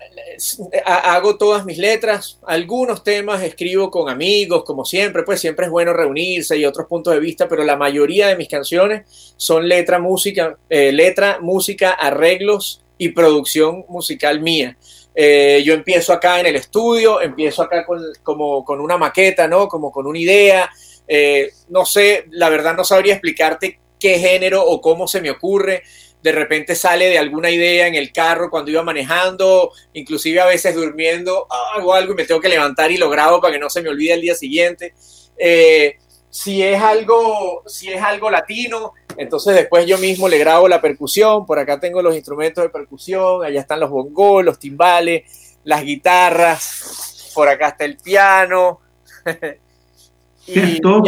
hago todas mis letras, algunos temas escribo con amigos, como siempre, pues siempre es bueno reunirse y otros puntos de vista, pero la mayoría de mis canciones son letra, música, eh, letra, música, arreglos y producción musical mía. Eh, yo empiezo acá en el estudio, empiezo acá con, como con una maqueta, ¿no? Como con una idea. Eh, no sé, la verdad no sabría explicarte qué género o cómo se me ocurre de repente sale de alguna idea en el carro cuando iba manejando, inclusive a veces durmiendo, hago algo y me tengo que levantar y lo grabo para que no se me olvide el día siguiente. Eh, si es algo, si es algo latino, entonces después yo mismo le grabo la percusión, por acá tengo los instrumentos de percusión, allá están los bongos, los timbales, las guitarras, por acá está el piano. y, todo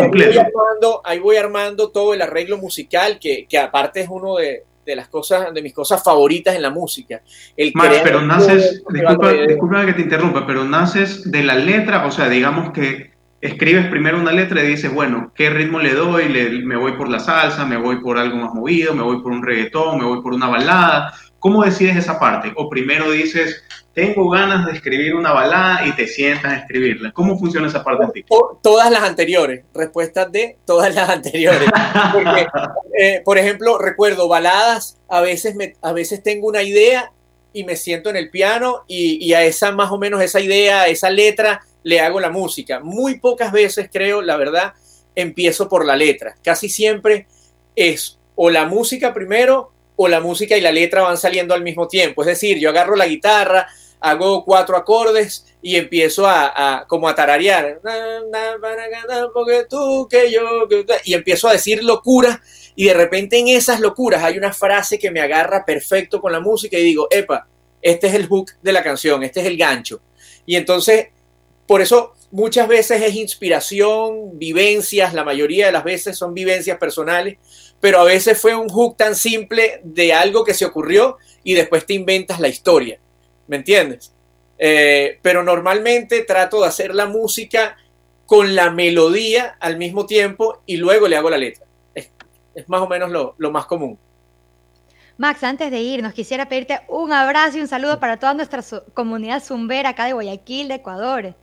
ahí, voy armando, todo el arreglo musical, que, que aparte es uno de, de las cosas, de mis cosas favoritas en la música. El pero naces, disculpa, que te interrumpa, pero naces de la letra, o sea, digamos que escribes primero una letra y dices, bueno, ¿qué ritmo le doy? me voy por la salsa, me voy por algo más movido, me voy por un reggaetón, me voy por una balada. ¿Cómo decides esa parte? O primero dices, tengo ganas de escribir una balada y te sientas a escribirla. ¿Cómo funciona esa parte de ti? Todas las anteriores, respuestas de todas las anteriores. Porque, eh, por ejemplo, recuerdo baladas, a veces, me, a veces tengo una idea y me siento en el piano y, y a esa más o menos esa idea, esa letra, le hago la música. Muy pocas veces, creo, la verdad, empiezo por la letra. Casi siempre es o la música primero o la música y la letra van saliendo al mismo tiempo. Es decir, yo agarro la guitarra, hago cuatro acordes y empiezo a, como a tararear. Y empiezo a decir locuras y de repente en esas locuras hay una frase que me agarra perfecto con la música y digo, epa, este es el hook de la canción, este es el gancho. Y entonces, por eso muchas veces es inspiración, vivencias, la mayoría de las veces son vivencias personales, pero a veces fue un hook tan simple de algo que se ocurrió y después te inventas la historia, ¿me entiendes? Eh, pero normalmente trato de hacer la música con la melodía al mismo tiempo y luego le hago la letra. Es, más o menos lo, lo más común. Max, antes de irnos, quisiera pedirte un abrazo y un saludo para toda nuestra comunidad zumbera acá de Guayaquil, de Ecuador.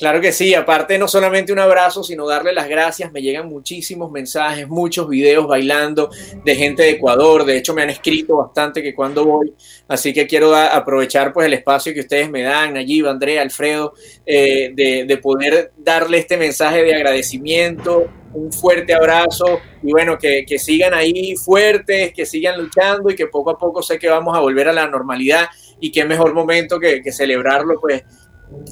Claro que sí, aparte no solamente un abrazo, sino darle las gracias. Me llegan muchísimos mensajes, muchos videos bailando de gente de Ecuador. De hecho, me han escrito bastante que cuando voy. Así que quiero aprovechar pues el espacio que ustedes me dan, allí, Andrea, Alfredo, eh, de, poder darle este mensaje de agradecimiento, un fuerte abrazo y bueno, que, sigan ahí fuertes, que sigan luchando y que poco a poco sé que vamos a volver a la normalidad y qué mejor momento que, que celebrarlo pues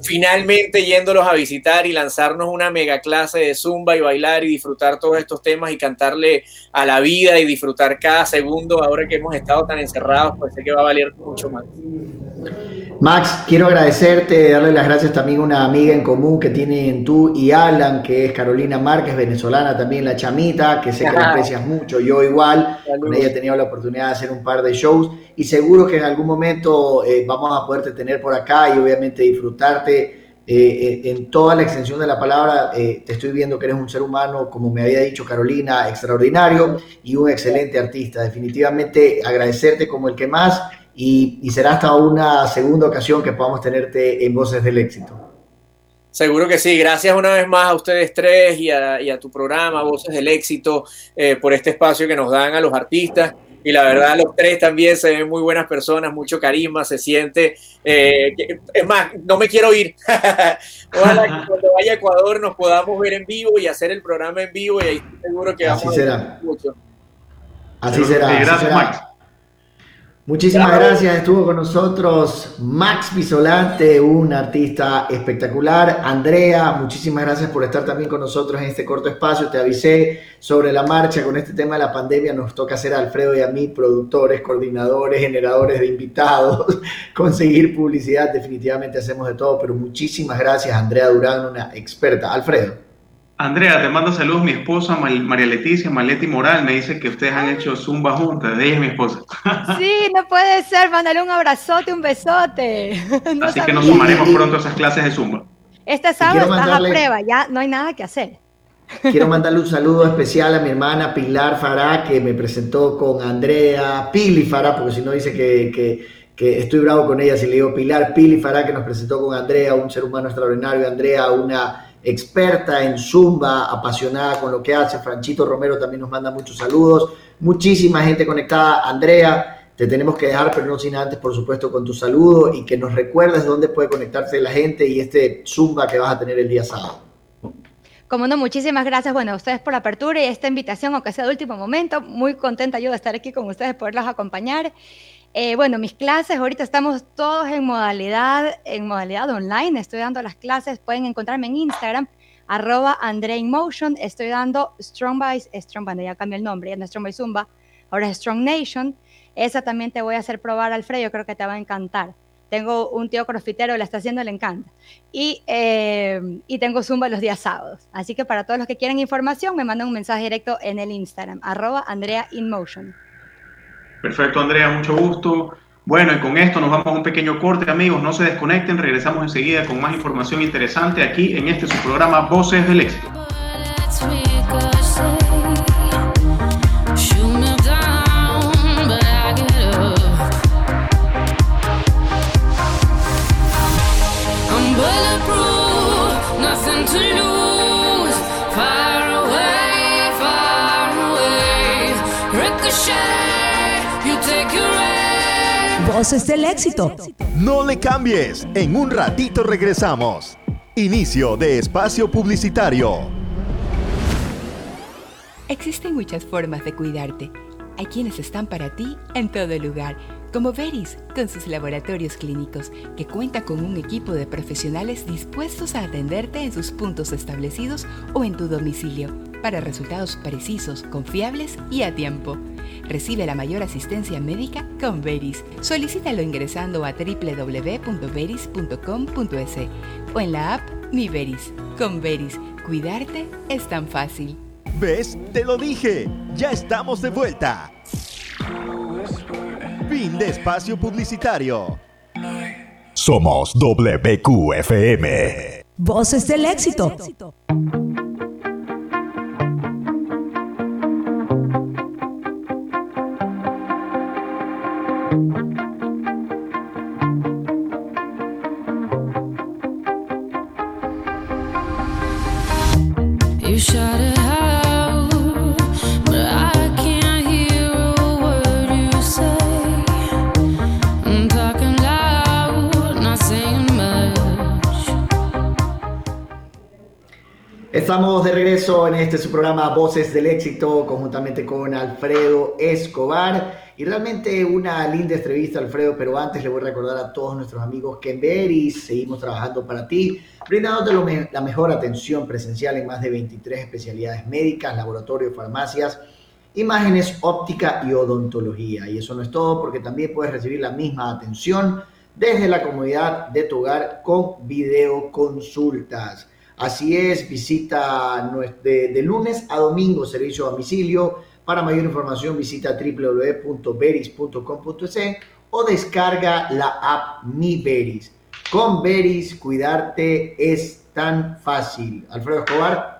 finalmente yéndolos a visitar y lanzarnos una mega clase de zumba y bailar y disfrutar todos estos temas y cantarle a la vida y disfrutar cada segundo ahora que hemos estado tan encerrados, pues sé que va a valer mucho más. Max, quiero agradecerte, darle las gracias también a una amiga en común que tienen tú y Alan, que es Carolina Márquez, venezolana también, la chamita, que sé que la aprecias mucho, yo igual, con ella he tenido la oportunidad de hacer un par de shows y seguro que en algún momento eh, vamos a poderte tener por acá y obviamente disfrutarte eh, en toda la extensión de la palabra, te estoy viendo que eres un ser humano, como me había dicho Carolina, extraordinario y un excelente artista. Definitivamente agradecerte como el que más y, y será hasta una segunda ocasión que podamos tenerte en Voces del Éxito. Seguro que sí. Gracias una vez más a ustedes tres y a, tu programa, Voces del Éxito, eh, por este espacio que nos dan a los artistas. Y la verdad, los tres también se ven muy buenas personas, mucho carisma, se siente. Eh, es más, no me quiero ir. Ojalá que cuando vaya a Ecuador nos podamos ver en vivo y hacer el programa en vivo y ahí seguro que vamos Así será. mucho. Así será. Gracias, Max. Muchísimas gracias. Estuvo con nosotros Max Pisolante, un artista espectacular. Andrea, muchísimas gracias por estar también con nosotros en este corto espacio. Te avisé sobre la marcha con este tema de la pandemia. Nos toca hacer a Alfredo y a mí, productores, coordinadores, generadores de invitados, conseguir publicidad. Definitivamente hacemos de todo, pero muchísimas gracias, Andrea Durán, una experta. Alfredo. Andrea, te mando saludos. Mi esposa María Leticia, Maleti Moral, me dice que ustedes han hecho zumba juntas. Ella es mi esposa. Sí, no puede ser. Mándale un abrazote, un besote. Así que nos sumaremos pronto a esas clases de zumba. Este sábado estás a prueba, ya no hay nada que hacer. Quiero mandarle un saludo especial a mi hermana Pilar Fará, que me presentó con Andrea, Pili Fará, porque si no dice que, que, que, estoy bravo con ella si le digo Pilar, Pili Fará, que nos presentó con Andrea, un ser humano extraordinario, Andrea, una experta en Zumba, apasionada con lo que hace. Franchito Romero también nos manda muchos saludos. Muchísima gente conectada. Andrea, te tenemos que dejar, pero no sin antes, por supuesto, con tu saludo y que nos recuerdes dónde puede conectarse la gente y este Zumba que vas a tener el día sábado. Como no, muchísimas gracias, bueno, a ustedes por la apertura y esta invitación, aunque sea de último momento. Muy contenta yo de estar aquí con ustedes, poderlos acompañar. Eh, bueno, mis clases, ahorita estamos todos en modalidad, en modalidad online, estoy dando las clases, pueden encontrarme en Instagram, arroba Motion, estoy dando Strong by, Strong Band, ya cambié el nombre, ya no es Strong by Zumba, ahora es Strong Nation, esa también te voy a hacer probar, Alfredo, creo que te va a encantar. Tengo un tío crossfitero, la está haciendo, le encanta. Y, eh, y tengo Zumba los días sábados. Así que para todos los que quieren información, me mandan un mensaje directo en el Instagram, arroba Andrea Motion. Perfecto, Andrea, mucho gusto. Bueno, y con esto nos vamos a un pequeño corte, amigos. No se desconecten, regresamos enseguida con más información interesante aquí en este su programa Voces del Éxito. Voces del éxito. No le cambies, en un ratito regresamos. Inicio de espacio publicitario. Existen muchas formas de cuidarte. Hay quienes están para ti en todo lugar como Veris, con sus laboratorios clínicos, que cuenta con un equipo de profesionales dispuestos a atenderte en sus puntos establecidos o en tu domicilio, para resultados precisos, confiables y a tiempo. Recibe la mayor asistencia médica con Veris. Solicítalo ingresando a www.veris.com.es o en la app Mi Veris. Con Veris, cuidarte es tan fácil. ¿Ves? Te lo dije. Ya estamos de vuelta. Fin de espacio publicitario. Somos WQFM. Voces del éxito. En este su programa Voces del Éxito, conjuntamente con Alfredo Escobar. Y realmente una linda entrevista, Alfredo, pero antes le voy a recordar a todos nuestros amigos que en Veris seguimos trabajando para ti, brindándote la mejor atención presencial en más de 23 especialidades médicas, laboratorios, farmacias, imágenes, óptica y odontología. Y eso no es todo, porque también puedes recibir la misma atención desde la comodidad de tu hogar con videoconsultas. Así es, visita de, lunes a domingo servicio a domicilio. Para mayor información visita www.beris.com.es o descarga la app Mi Beris. Con Beris, cuidarte es tan fácil. Alfredo Escobar.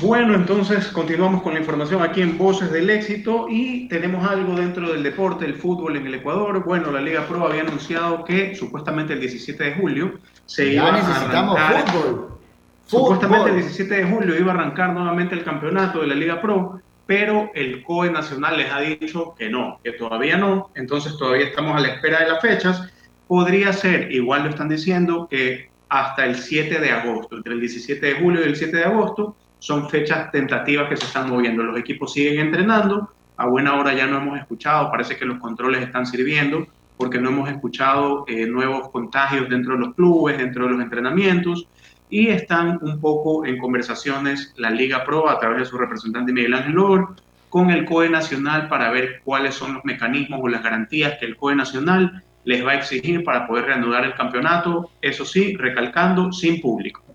Bueno, entonces continuamos con la información aquí en Voces del Éxito y tenemos algo dentro del deporte, el fútbol en el Ecuador. Bueno, la Liga Pro había anunciado que supuestamente el 17 de julio se iba a arrancar. Fútbol. Supuestamente el 17 de julio iba a arrancar nuevamente el campeonato de la Liga Pro, pero el COE Nacional les ha dicho que no, que todavía no, entonces todavía estamos a la espera de las fechas. Podría ser, igual lo están diciendo, que hasta el 7 de agosto, entre el 17 de julio y el 7 de agosto, son fechas tentativas que se están moviendo. Los equipos siguen entrenando, a buena hora ya no hemos escuchado, parece que los controles están sirviendo, porque no hemos escuchado eh, nuevos contagios dentro de los clubes, dentro de los entrenamientos, y están un poco en conversaciones la Liga Pro a través de su representante Miguel Ángel Lor con el COE Nacional para ver cuáles son los mecanismos o las garantías que el COE Nacional les va a exigir para poder reanudar el campeonato, eso sí, recalcando, sin público.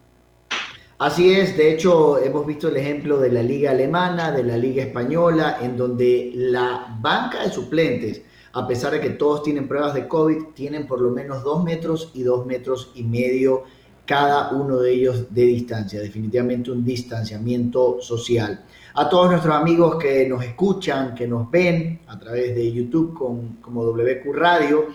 Así es, de hecho hemos visto el ejemplo de la liga alemana, de la liga española, en donde la banca de suplentes, a pesar de que todos tienen pruebas de COVID, tienen por lo menos dos metros y dos metros y medio cada uno de ellos de distancia, definitivamente un distanciamiento social. A todos nuestros amigos que nos escuchan, que nos ven a través de YouTube con, como WQ Radio,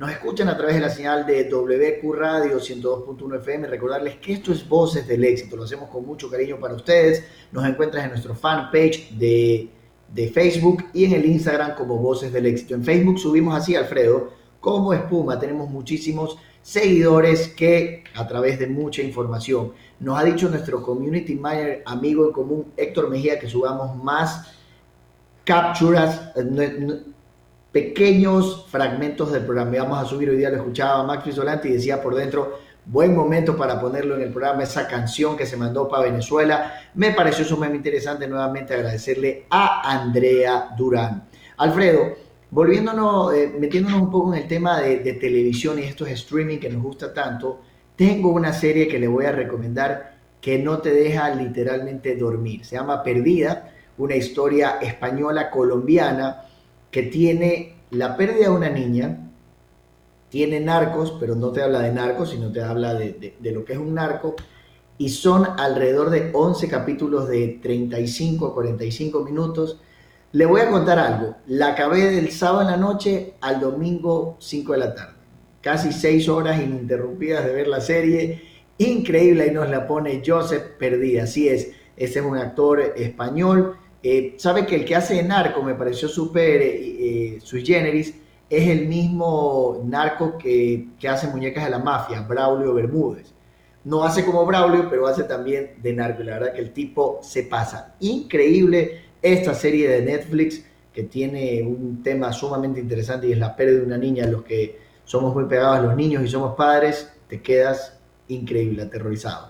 nos escuchan a través de la señal de WQ Radio 102.1 FM. Recordarles que esto es Voces del Éxito. Lo hacemos con mucho cariño para ustedes. Nos encuentras en nuestro fanpage de, de Facebook y en el Instagram como Voces del Éxito. En Facebook subimos así, Alfredo, como espuma. Tenemos muchísimos seguidores que a través de mucha información nos ha dicho nuestro community manager amigo en común Héctor Mejía que subamos más capturas eh, pequeños fragmentos del programa. Vamos a subir hoy día, lo escuchaba Max Frisolante y decía por dentro, buen momento para ponerlo en el programa, esa canción que se mandó para Venezuela. Me pareció sumamente interesante nuevamente agradecerle a Andrea Durán. Alfredo, volviéndonos, eh, metiéndonos un poco en el tema de, de televisión y estos streaming que nos gusta tanto, tengo una serie que le voy a recomendar que no te deja literalmente dormir. Se llama Perdida, una historia española colombiana que tiene la pérdida de una niña, tiene narcos, pero no te habla de narcos, sino te habla de, lo que es un narco, y son alrededor de 11 capítulos de 35 a 45 minutos. Le voy a contar algo, la acabé del sábado en la noche al domingo 5 de la tarde, casi 6 horas ininterrumpidas de ver la serie, increíble, y nos la pone Joseph Perdida, así es, ese es un actor español, eh, sabe que el que hace de narco me pareció súper eh, eh, sui generis, es el mismo narco que, que, hace muñecas de la mafia, Braulio Bermúdez. No hace como Braulio, pero hace también de narco. La verdad que el tipo se pasa. Increíble esta serie de Netflix que tiene un tema sumamente interesante y es la pérdida de una niña. Los que somos muy pegados a los niños y somos padres, te quedas increíble, aterrorizado.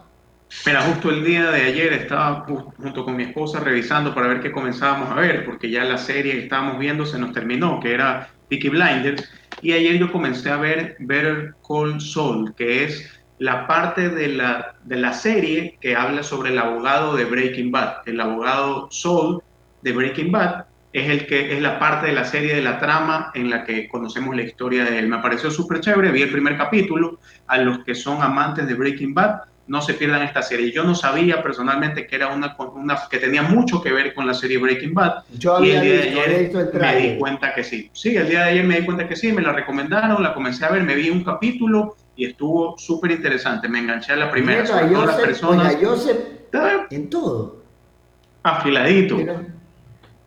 Mira, justo el día de ayer estaba junto con mi esposa revisando para ver qué comenzábamos a ver, porque ya la serie que estábamos viendo se nos terminó, que era Peaky Blinders, y ayer yo comencé a ver Better Call Saul, que es la parte de la, de la serie que habla sobre el abogado de Breaking Bad. El abogado Saul de Breaking Bad es el que es la parte de la serie de la trama en la que conocemos la historia de él. Me pareció súper chévere, vi el primer capítulo. A los que son amantes de Breaking Bad, no se pierdan esta serie. Yo no sabía personalmente que era una, una que tenía mucho que ver con la serie Breaking Bad. Yo y el día de ayer me di cuenta que sí. Sí, el día de ayer me di cuenta que sí, me la recomendaron, la comencé a ver, me vi un capítulo y estuvo súper interesante. Me enganché a la primera. Mira, yo las personas. en todo. Afiladito.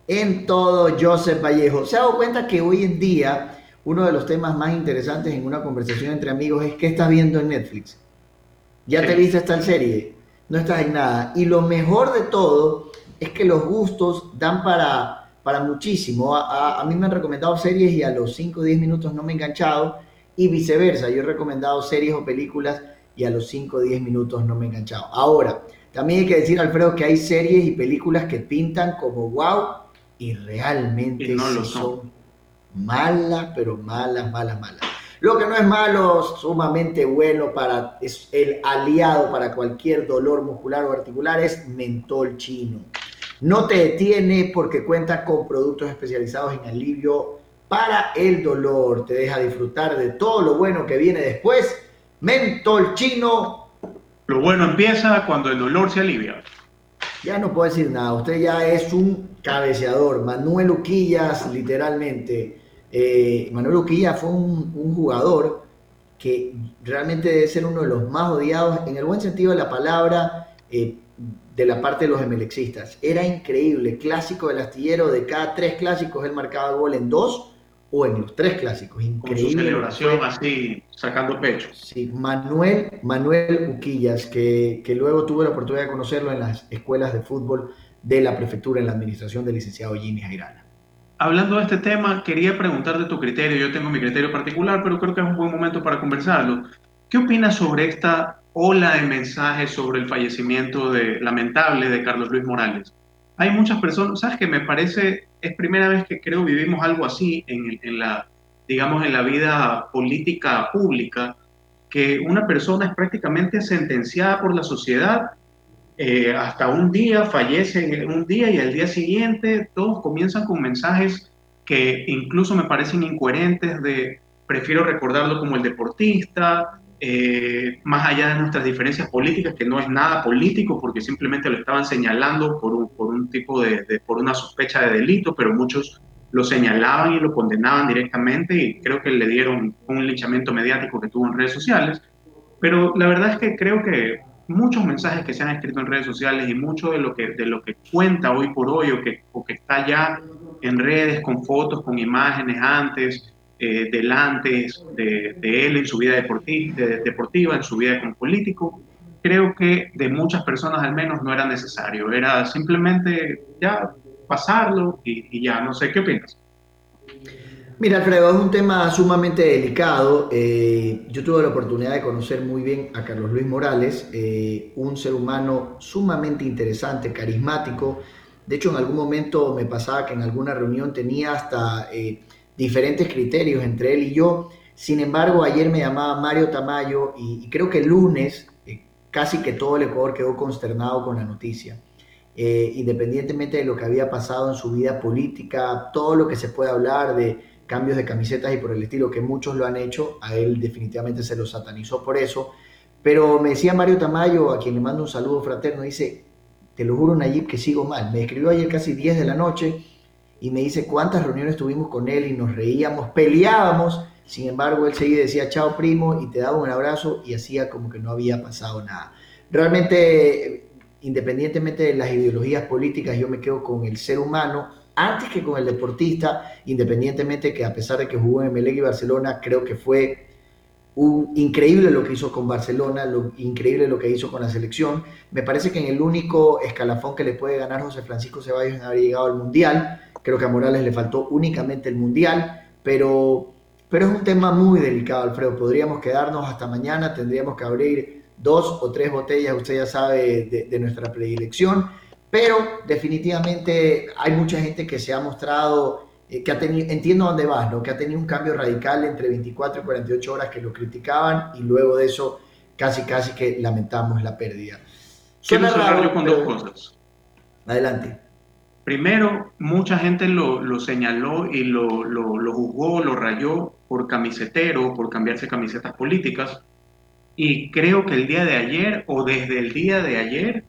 en todo, Joseph Vallejo. Se ha dado cuenta que hoy en día uno de los temas más interesantes en una conversación entre amigos es qué estás viendo en Netflix. Ya te viste esta serie, no estás en nada. Y lo mejor de todo es que los gustos dan para, para muchísimo. A, mí me han recomendado series y a los 5 o 10 minutos no me he enganchado. Y viceversa, yo he recomendado series o películas y a los 5 o 10 minutos no me he enganchado. Ahora, también hay que decir, Alfredo, que hay series y películas que pintan como wow y realmente no son. son malas, pero malas, malas, malas. Lo que no es malo, sumamente bueno para es el aliado para cualquier dolor muscular o articular es mentol chino. No te detiene porque cuenta con productos especializados en alivio para el dolor. Te deja disfrutar de todo lo bueno que viene después. Mentol chino. Lo bueno empieza cuando el dolor se alivia. Ya no puedo decir nada. Usted ya es un cabeceador. Manuel Uquillas, literalmente. Eh, Manuel Uquillas fue un, un jugador que realmente debe ser uno de los más odiados, en el buen sentido de la palabra, eh, de la parte de los emelexistas. Era increíble, clásico del astillero, de cada tres clásicos él marcaba gol en dos o en los tres clásicos. Increíble. Con su celebración así, sacando pecho. Sí, Manuel, Manuel Uquillas, que, que, luego tuve la oportunidad de conocerlo en las escuelas de fútbol de la prefectura en la administración del licenciado Jimmy Jairana. Hablando de este tema, quería preguntarte tu criterio. Yo tengo mi criterio particular, pero creo que es un buen momento para conversarlo. ¿Qué opinas sobre esta ola de mensajes sobre el fallecimiento de, lamentable de Carlos Luis Morales? Hay muchas personas, sabes que me parece, es primera vez que creo vivimos algo así en, en la, digamos, en la vida política pública, que una persona es prácticamente sentenciada por la sociedad eh, hasta un día, fallecen un día y al día siguiente todos comienzan con mensajes que incluso me parecen incoherentes de prefiero recordarlo como el deportista, eh, más allá de nuestras diferencias políticas, que no es nada político porque simplemente lo estaban señalando por un, por un tipo de, de, por una sospecha de delito, pero muchos lo señalaban y lo condenaban directamente y creo que le dieron un linchamiento mediático que tuvo en redes sociales. Pero la verdad es que creo que muchos mensajes que se han escrito en redes sociales y mucho de lo que, de lo que cuenta hoy por hoy o que, o que está ya en redes con fotos, con imágenes antes, eh, delante de, de, él en su vida deportiva, de, deportiva, en su vida como político, creo que de muchas personas al menos no era necesario, era simplemente ya pasarlo y, y ya, no sé, ¿qué opinas? Mira, Alfredo, es un tema sumamente delicado. Eh, yo tuve la oportunidad de conocer muy bien a Carlos Luis Morales, eh, un ser humano sumamente interesante, carismático. De hecho, en algún momento me pasaba que en alguna reunión tenía hasta eh, diferentes criterios entre él y yo. Sin embargo, ayer me llamaba Mario Tamayo y, y creo que el lunes casi que todo el Ecuador quedó consternado con la noticia. Independientemente de lo que había pasado en su vida política, todo lo que se puede hablar de cambios de camisetas y por el estilo, que muchos lo han hecho, a él definitivamente se lo satanizó por eso. Pero me decía Mario Tamayo, a quien le mando un saludo fraterno, dice, te lo juro Nayib que sigo mal. Me escribió ayer casi 10 de la noche y me dice cuántas reuniones tuvimos con él y nos reíamos, peleábamos, sin embargo él seguía decía chao primo y te daba un abrazo y hacía como que no había pasado nada. Realmente, independientemente de las ideologías políticas, yo me quedo con el ser humano antes que con el deportista, independientemente que a pesar de que jugó en Melec y Barcelona, creo que fue un, increíble lo que hizo con Barcelona, lo increíble lo que hizo con la selección. Me parece que en el único escalafón que le puede ganar José Francisco Ceballos en haber llegado al Mundial, creo que a Morales le faltó únicamente el Mundial, pero, pero es un tema muy delicado, Alfredo. Podríamos quedarnos hasta mañana, tendríamos que abrir dos o tres botellas, usted ya sabe, de nuestra predilección pero definitivamente hay mucha gente que se ha mostrado, eh, que ha tenido, entiendo dónde vas, ¿no? que ha tenido un cambio radical entre 24 y 48 horas que lo criticaban y luego de eso casi casi que lamentamos la pérdida. Quiero cerrar con dos cosas. Adelante. Primero, mucha gente lo, lo señaló y lo, lo, lo, juzgó, lo rayó por camisetero, por cambiarse camisetas políticas. Y creo que el día de ayer o desde el día de ayer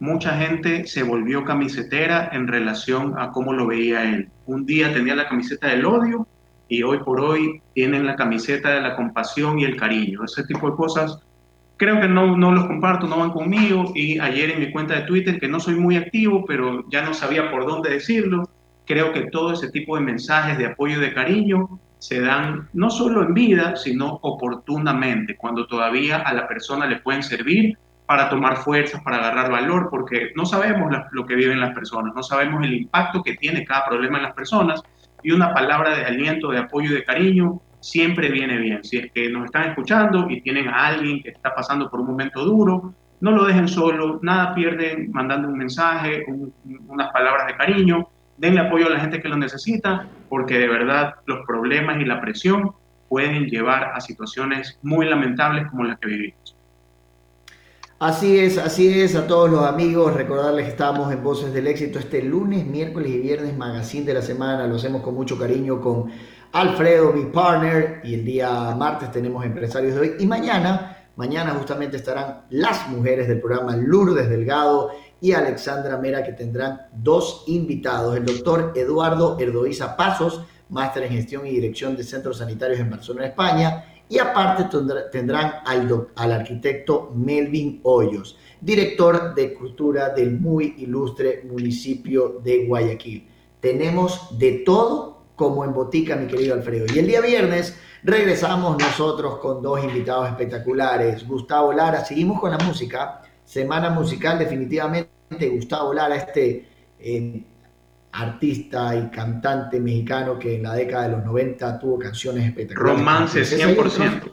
mucha gente se volvió camisetera en relación a cómo lo veía él. Un día tenía la camiseta del odio y hoy por hoy tienen la camiseta de la compasión y el cariño. Ese tipo de cosas creo que no, no los comparto, no van conmigo. Y ayer en mi cuenta de Twitter, que no soy muy activo, pero ya no sabía por dónde decirlo, creo que todo ese tipo de mensajes de apoyo y de cariño se dan no solo en vida, sino oportunamente, cuando todavía a la persona le pueden servir para tomar fuerzas, para agarrar valor, porque no sabemos lo que viven las personas, no sabemos el impacto que tiene cada problema en las personas y una palabra de aliento, de apoyo y de cariño siempre viene bien. Si es que nos están escuchando y tienen a alguien que está pasando por un momento duro, no lo dejen solo, nada pierden mandando un mensaje, un, unas palabras de cariño, denle apoyo a la gente que lo necesita, porque de verdad los problemas y la presión pueden llevar a situaciones muy lamentables como las que vivimos. Así es, así es, a todos los amigos, recordarles que estamos en Voces del Éxito este lunes, miércoles y viernes, magazine de la semana, lo hacemos con mucho cariño con Alfredo, mi partner, y el día martes tenemos empresarios de hoy, y mañana, mañana justamente estarán las mujeres del programa Lourdes Delgado y Alexandra Mera, que tendrán dos invitados, el doctor Eduardo Erdoiza Pasos, máster en gestión y dirección de centros sanitarios en Barcelona, España, y aparte tendrán al, al arquitecto Melvin Hoyos, director de cultura del muy ilustre municipio de Guayaquil. Tenemos de todo como en botica, mi querido Alfredo. Y el día viernes regresamos nosotros con dos invitados espectaculares. Gustavo Lara, seguimos con la música. Semana musical definitivamente. Gustavo Lara, este eh, artista y cantante mexicano que en la década de los 90 tuvo canciones espectaculares. Romance 100%.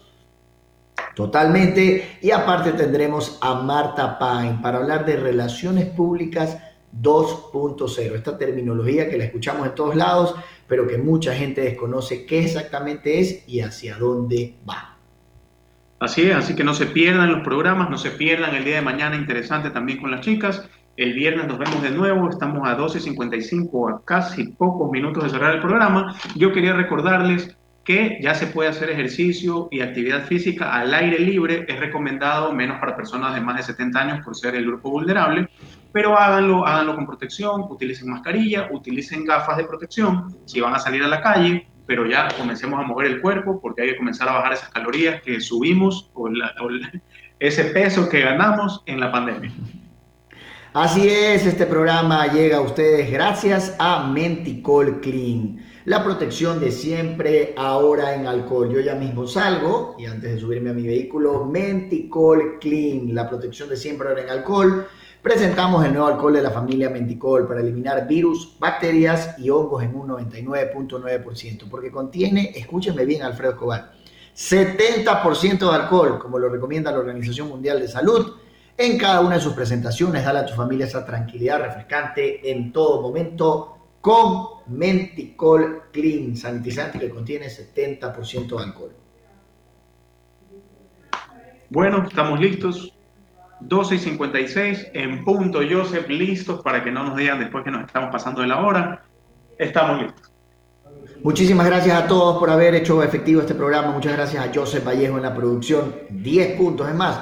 Totalmente. Y aparte tendremos a Marta Pine para hablar de relaciones públicas 2.0. Esta terminología que la escuchamos en todos lados, pero que mucha gente desconoce qué exactamente es y hacia dónde va. Así es, así que no se pierdan los programas, no se pierdan el día de mañana interesante también con las chicas. El viernes nos vemos de nuevo, estamos a 12.55, a casi pocos minutos de cerrar el programa. Yo quería recordarles que ya se puede hacer ejercicio y actividad física al aire libre, es recomendado menos para personas de más de 70 años por ser el grupo vulnerable, pero háganlo, háganlo con protección, utilicen mascarilla, utilicen gafas de protección si van a salir a la calle, pero ya comencemos a mover el cuerpo porque hay que comenzar a bajar esas calorías que subimos o, o ese peso que ganamos en la pandemia. Así es, este programa llega a ustedes gracias a Menticol Clean. La protección de siempre ahora en alcohol. Yo ya mismo salgo y antes de subirme a mi vehículo, Menticol Clean, la protección de siempre ahora en alcohol. Presentamos el nuevo alcohol de la familia Menticol para eliminar virus, bacterias y hongos en un 99.9%, porque contiene, escúchenme bien Alfredo Escobar, 70% de alcohol, como lo recomienda la Organización Mundial de Salud en cada una de sus presentaciones. Dale a tu familia esa tranquilidad refrescante en todo momento con Menticol Clean, sanitizante que contiene 70% de alcohol. Bueno, estamos listos. 12 y 56 en punto, Joseph, listos para que no nos digan después que nos estamos pasando de la hora. Estamos listos. Muchísimas gracias a todos por haber hecho efectivo este programa. Muchas gracias a Joseph Vallejo en la producción. 10 puntos. Es más,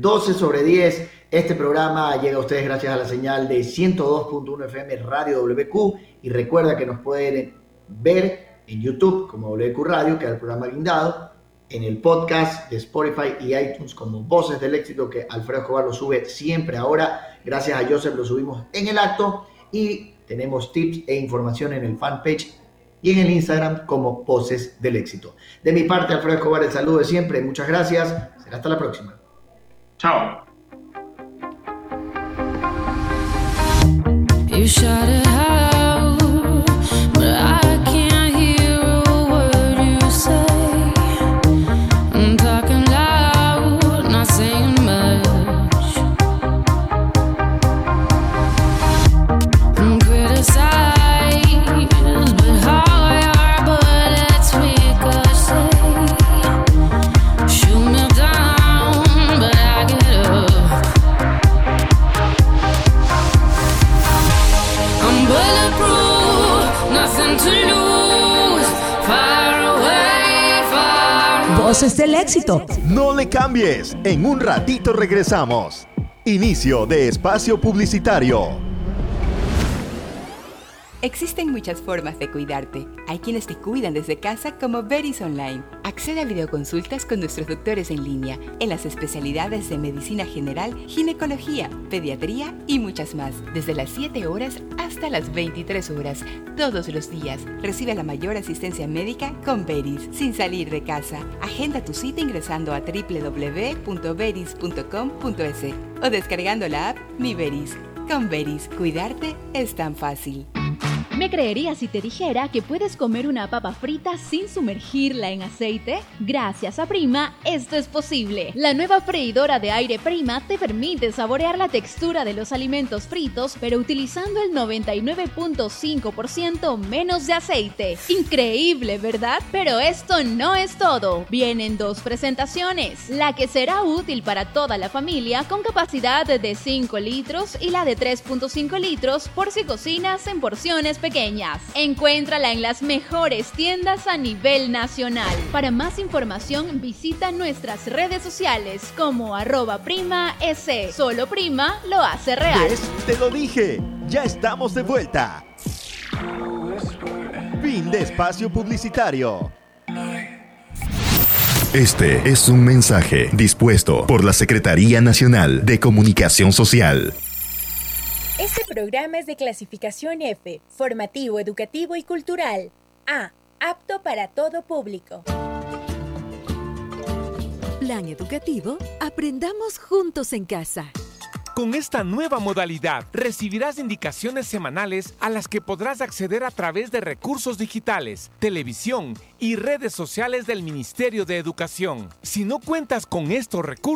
12 sobre 10. Este programa llega a ustedes gracias a la señal de 102.1 FM Radio WQ y recuerda que nos pueden ver en YouTube como WQ Radio, que es el programa guindado, en el podcast de Spotify y iTunes como Voces del Éxito, que Alfredo Escobar lo sube siempre ahora. Gracias a Joseph lo subimos en el acto y tenemos tips e información en el fanpage y en el Instagram como Voces del Éxito. De mi parte, Alfredo Escobar, el saludo de siempre. Muchas gracias. Será hasta la próxima. Ciao! You shot a éxito. No le cambies, en un ratito regresamos. Inicio de espacio publicitario. Existen muchas formas de cuidarte. Hay quienes te cuidan desde casa como Veris Online. Accede a videoconsultas con nuestros doctores en línea en las especialidades de medicina general, ginecología, pediatría y muchas más. Desde las 7 horas hasta las 23 horas, todos los días. Recibe la mayor asistencia médica con Veris, sin salir de casa. Agenda tu cita ingresando a www.veris.com.es o descargando la app Mi Veris. Con Veris, cuidarte es tan fácil. ¿Me creerías si te dijera que puedes comer una papa frita sin sumergirla en aceite? Gracias a Prima, esto es posible. La nueva freidora de aire Prima te permite saborear la textura de los alimentos fritos, pero utilizando el 99.5% menos de aceite. Increíble, ¿verdad? Pero esto no es todo. Vienen dos presentaciones. La que será útil para toda la familia con capacidad de 5 litros y la de 3.5 litros por si cocinas en porciones pequeñas. Encuéntrala en las mejores tiendas a nivel nacional. Para más información visita nuestras redes sociales como arroba prima s. Solo prima lo hace real. ¿Ves? Te lo dije. Ya estamos de vuelta. Fin de espacio publicitario. Este es un mensaje dispuesto por la Secretaría Nacional de Comunicación Social. Este programa es de clasificación F, formativo, educativo y cultural. A, apto para todo público. Plan educativo, aprendamos juntos en casa. Con esta nueva modalidad recibirás indicaciones semanales a las que podrás acceder a través de recursos digitales, televisión y redes sociales del Ministerio de Educación. Si no cuentas con estos recursos,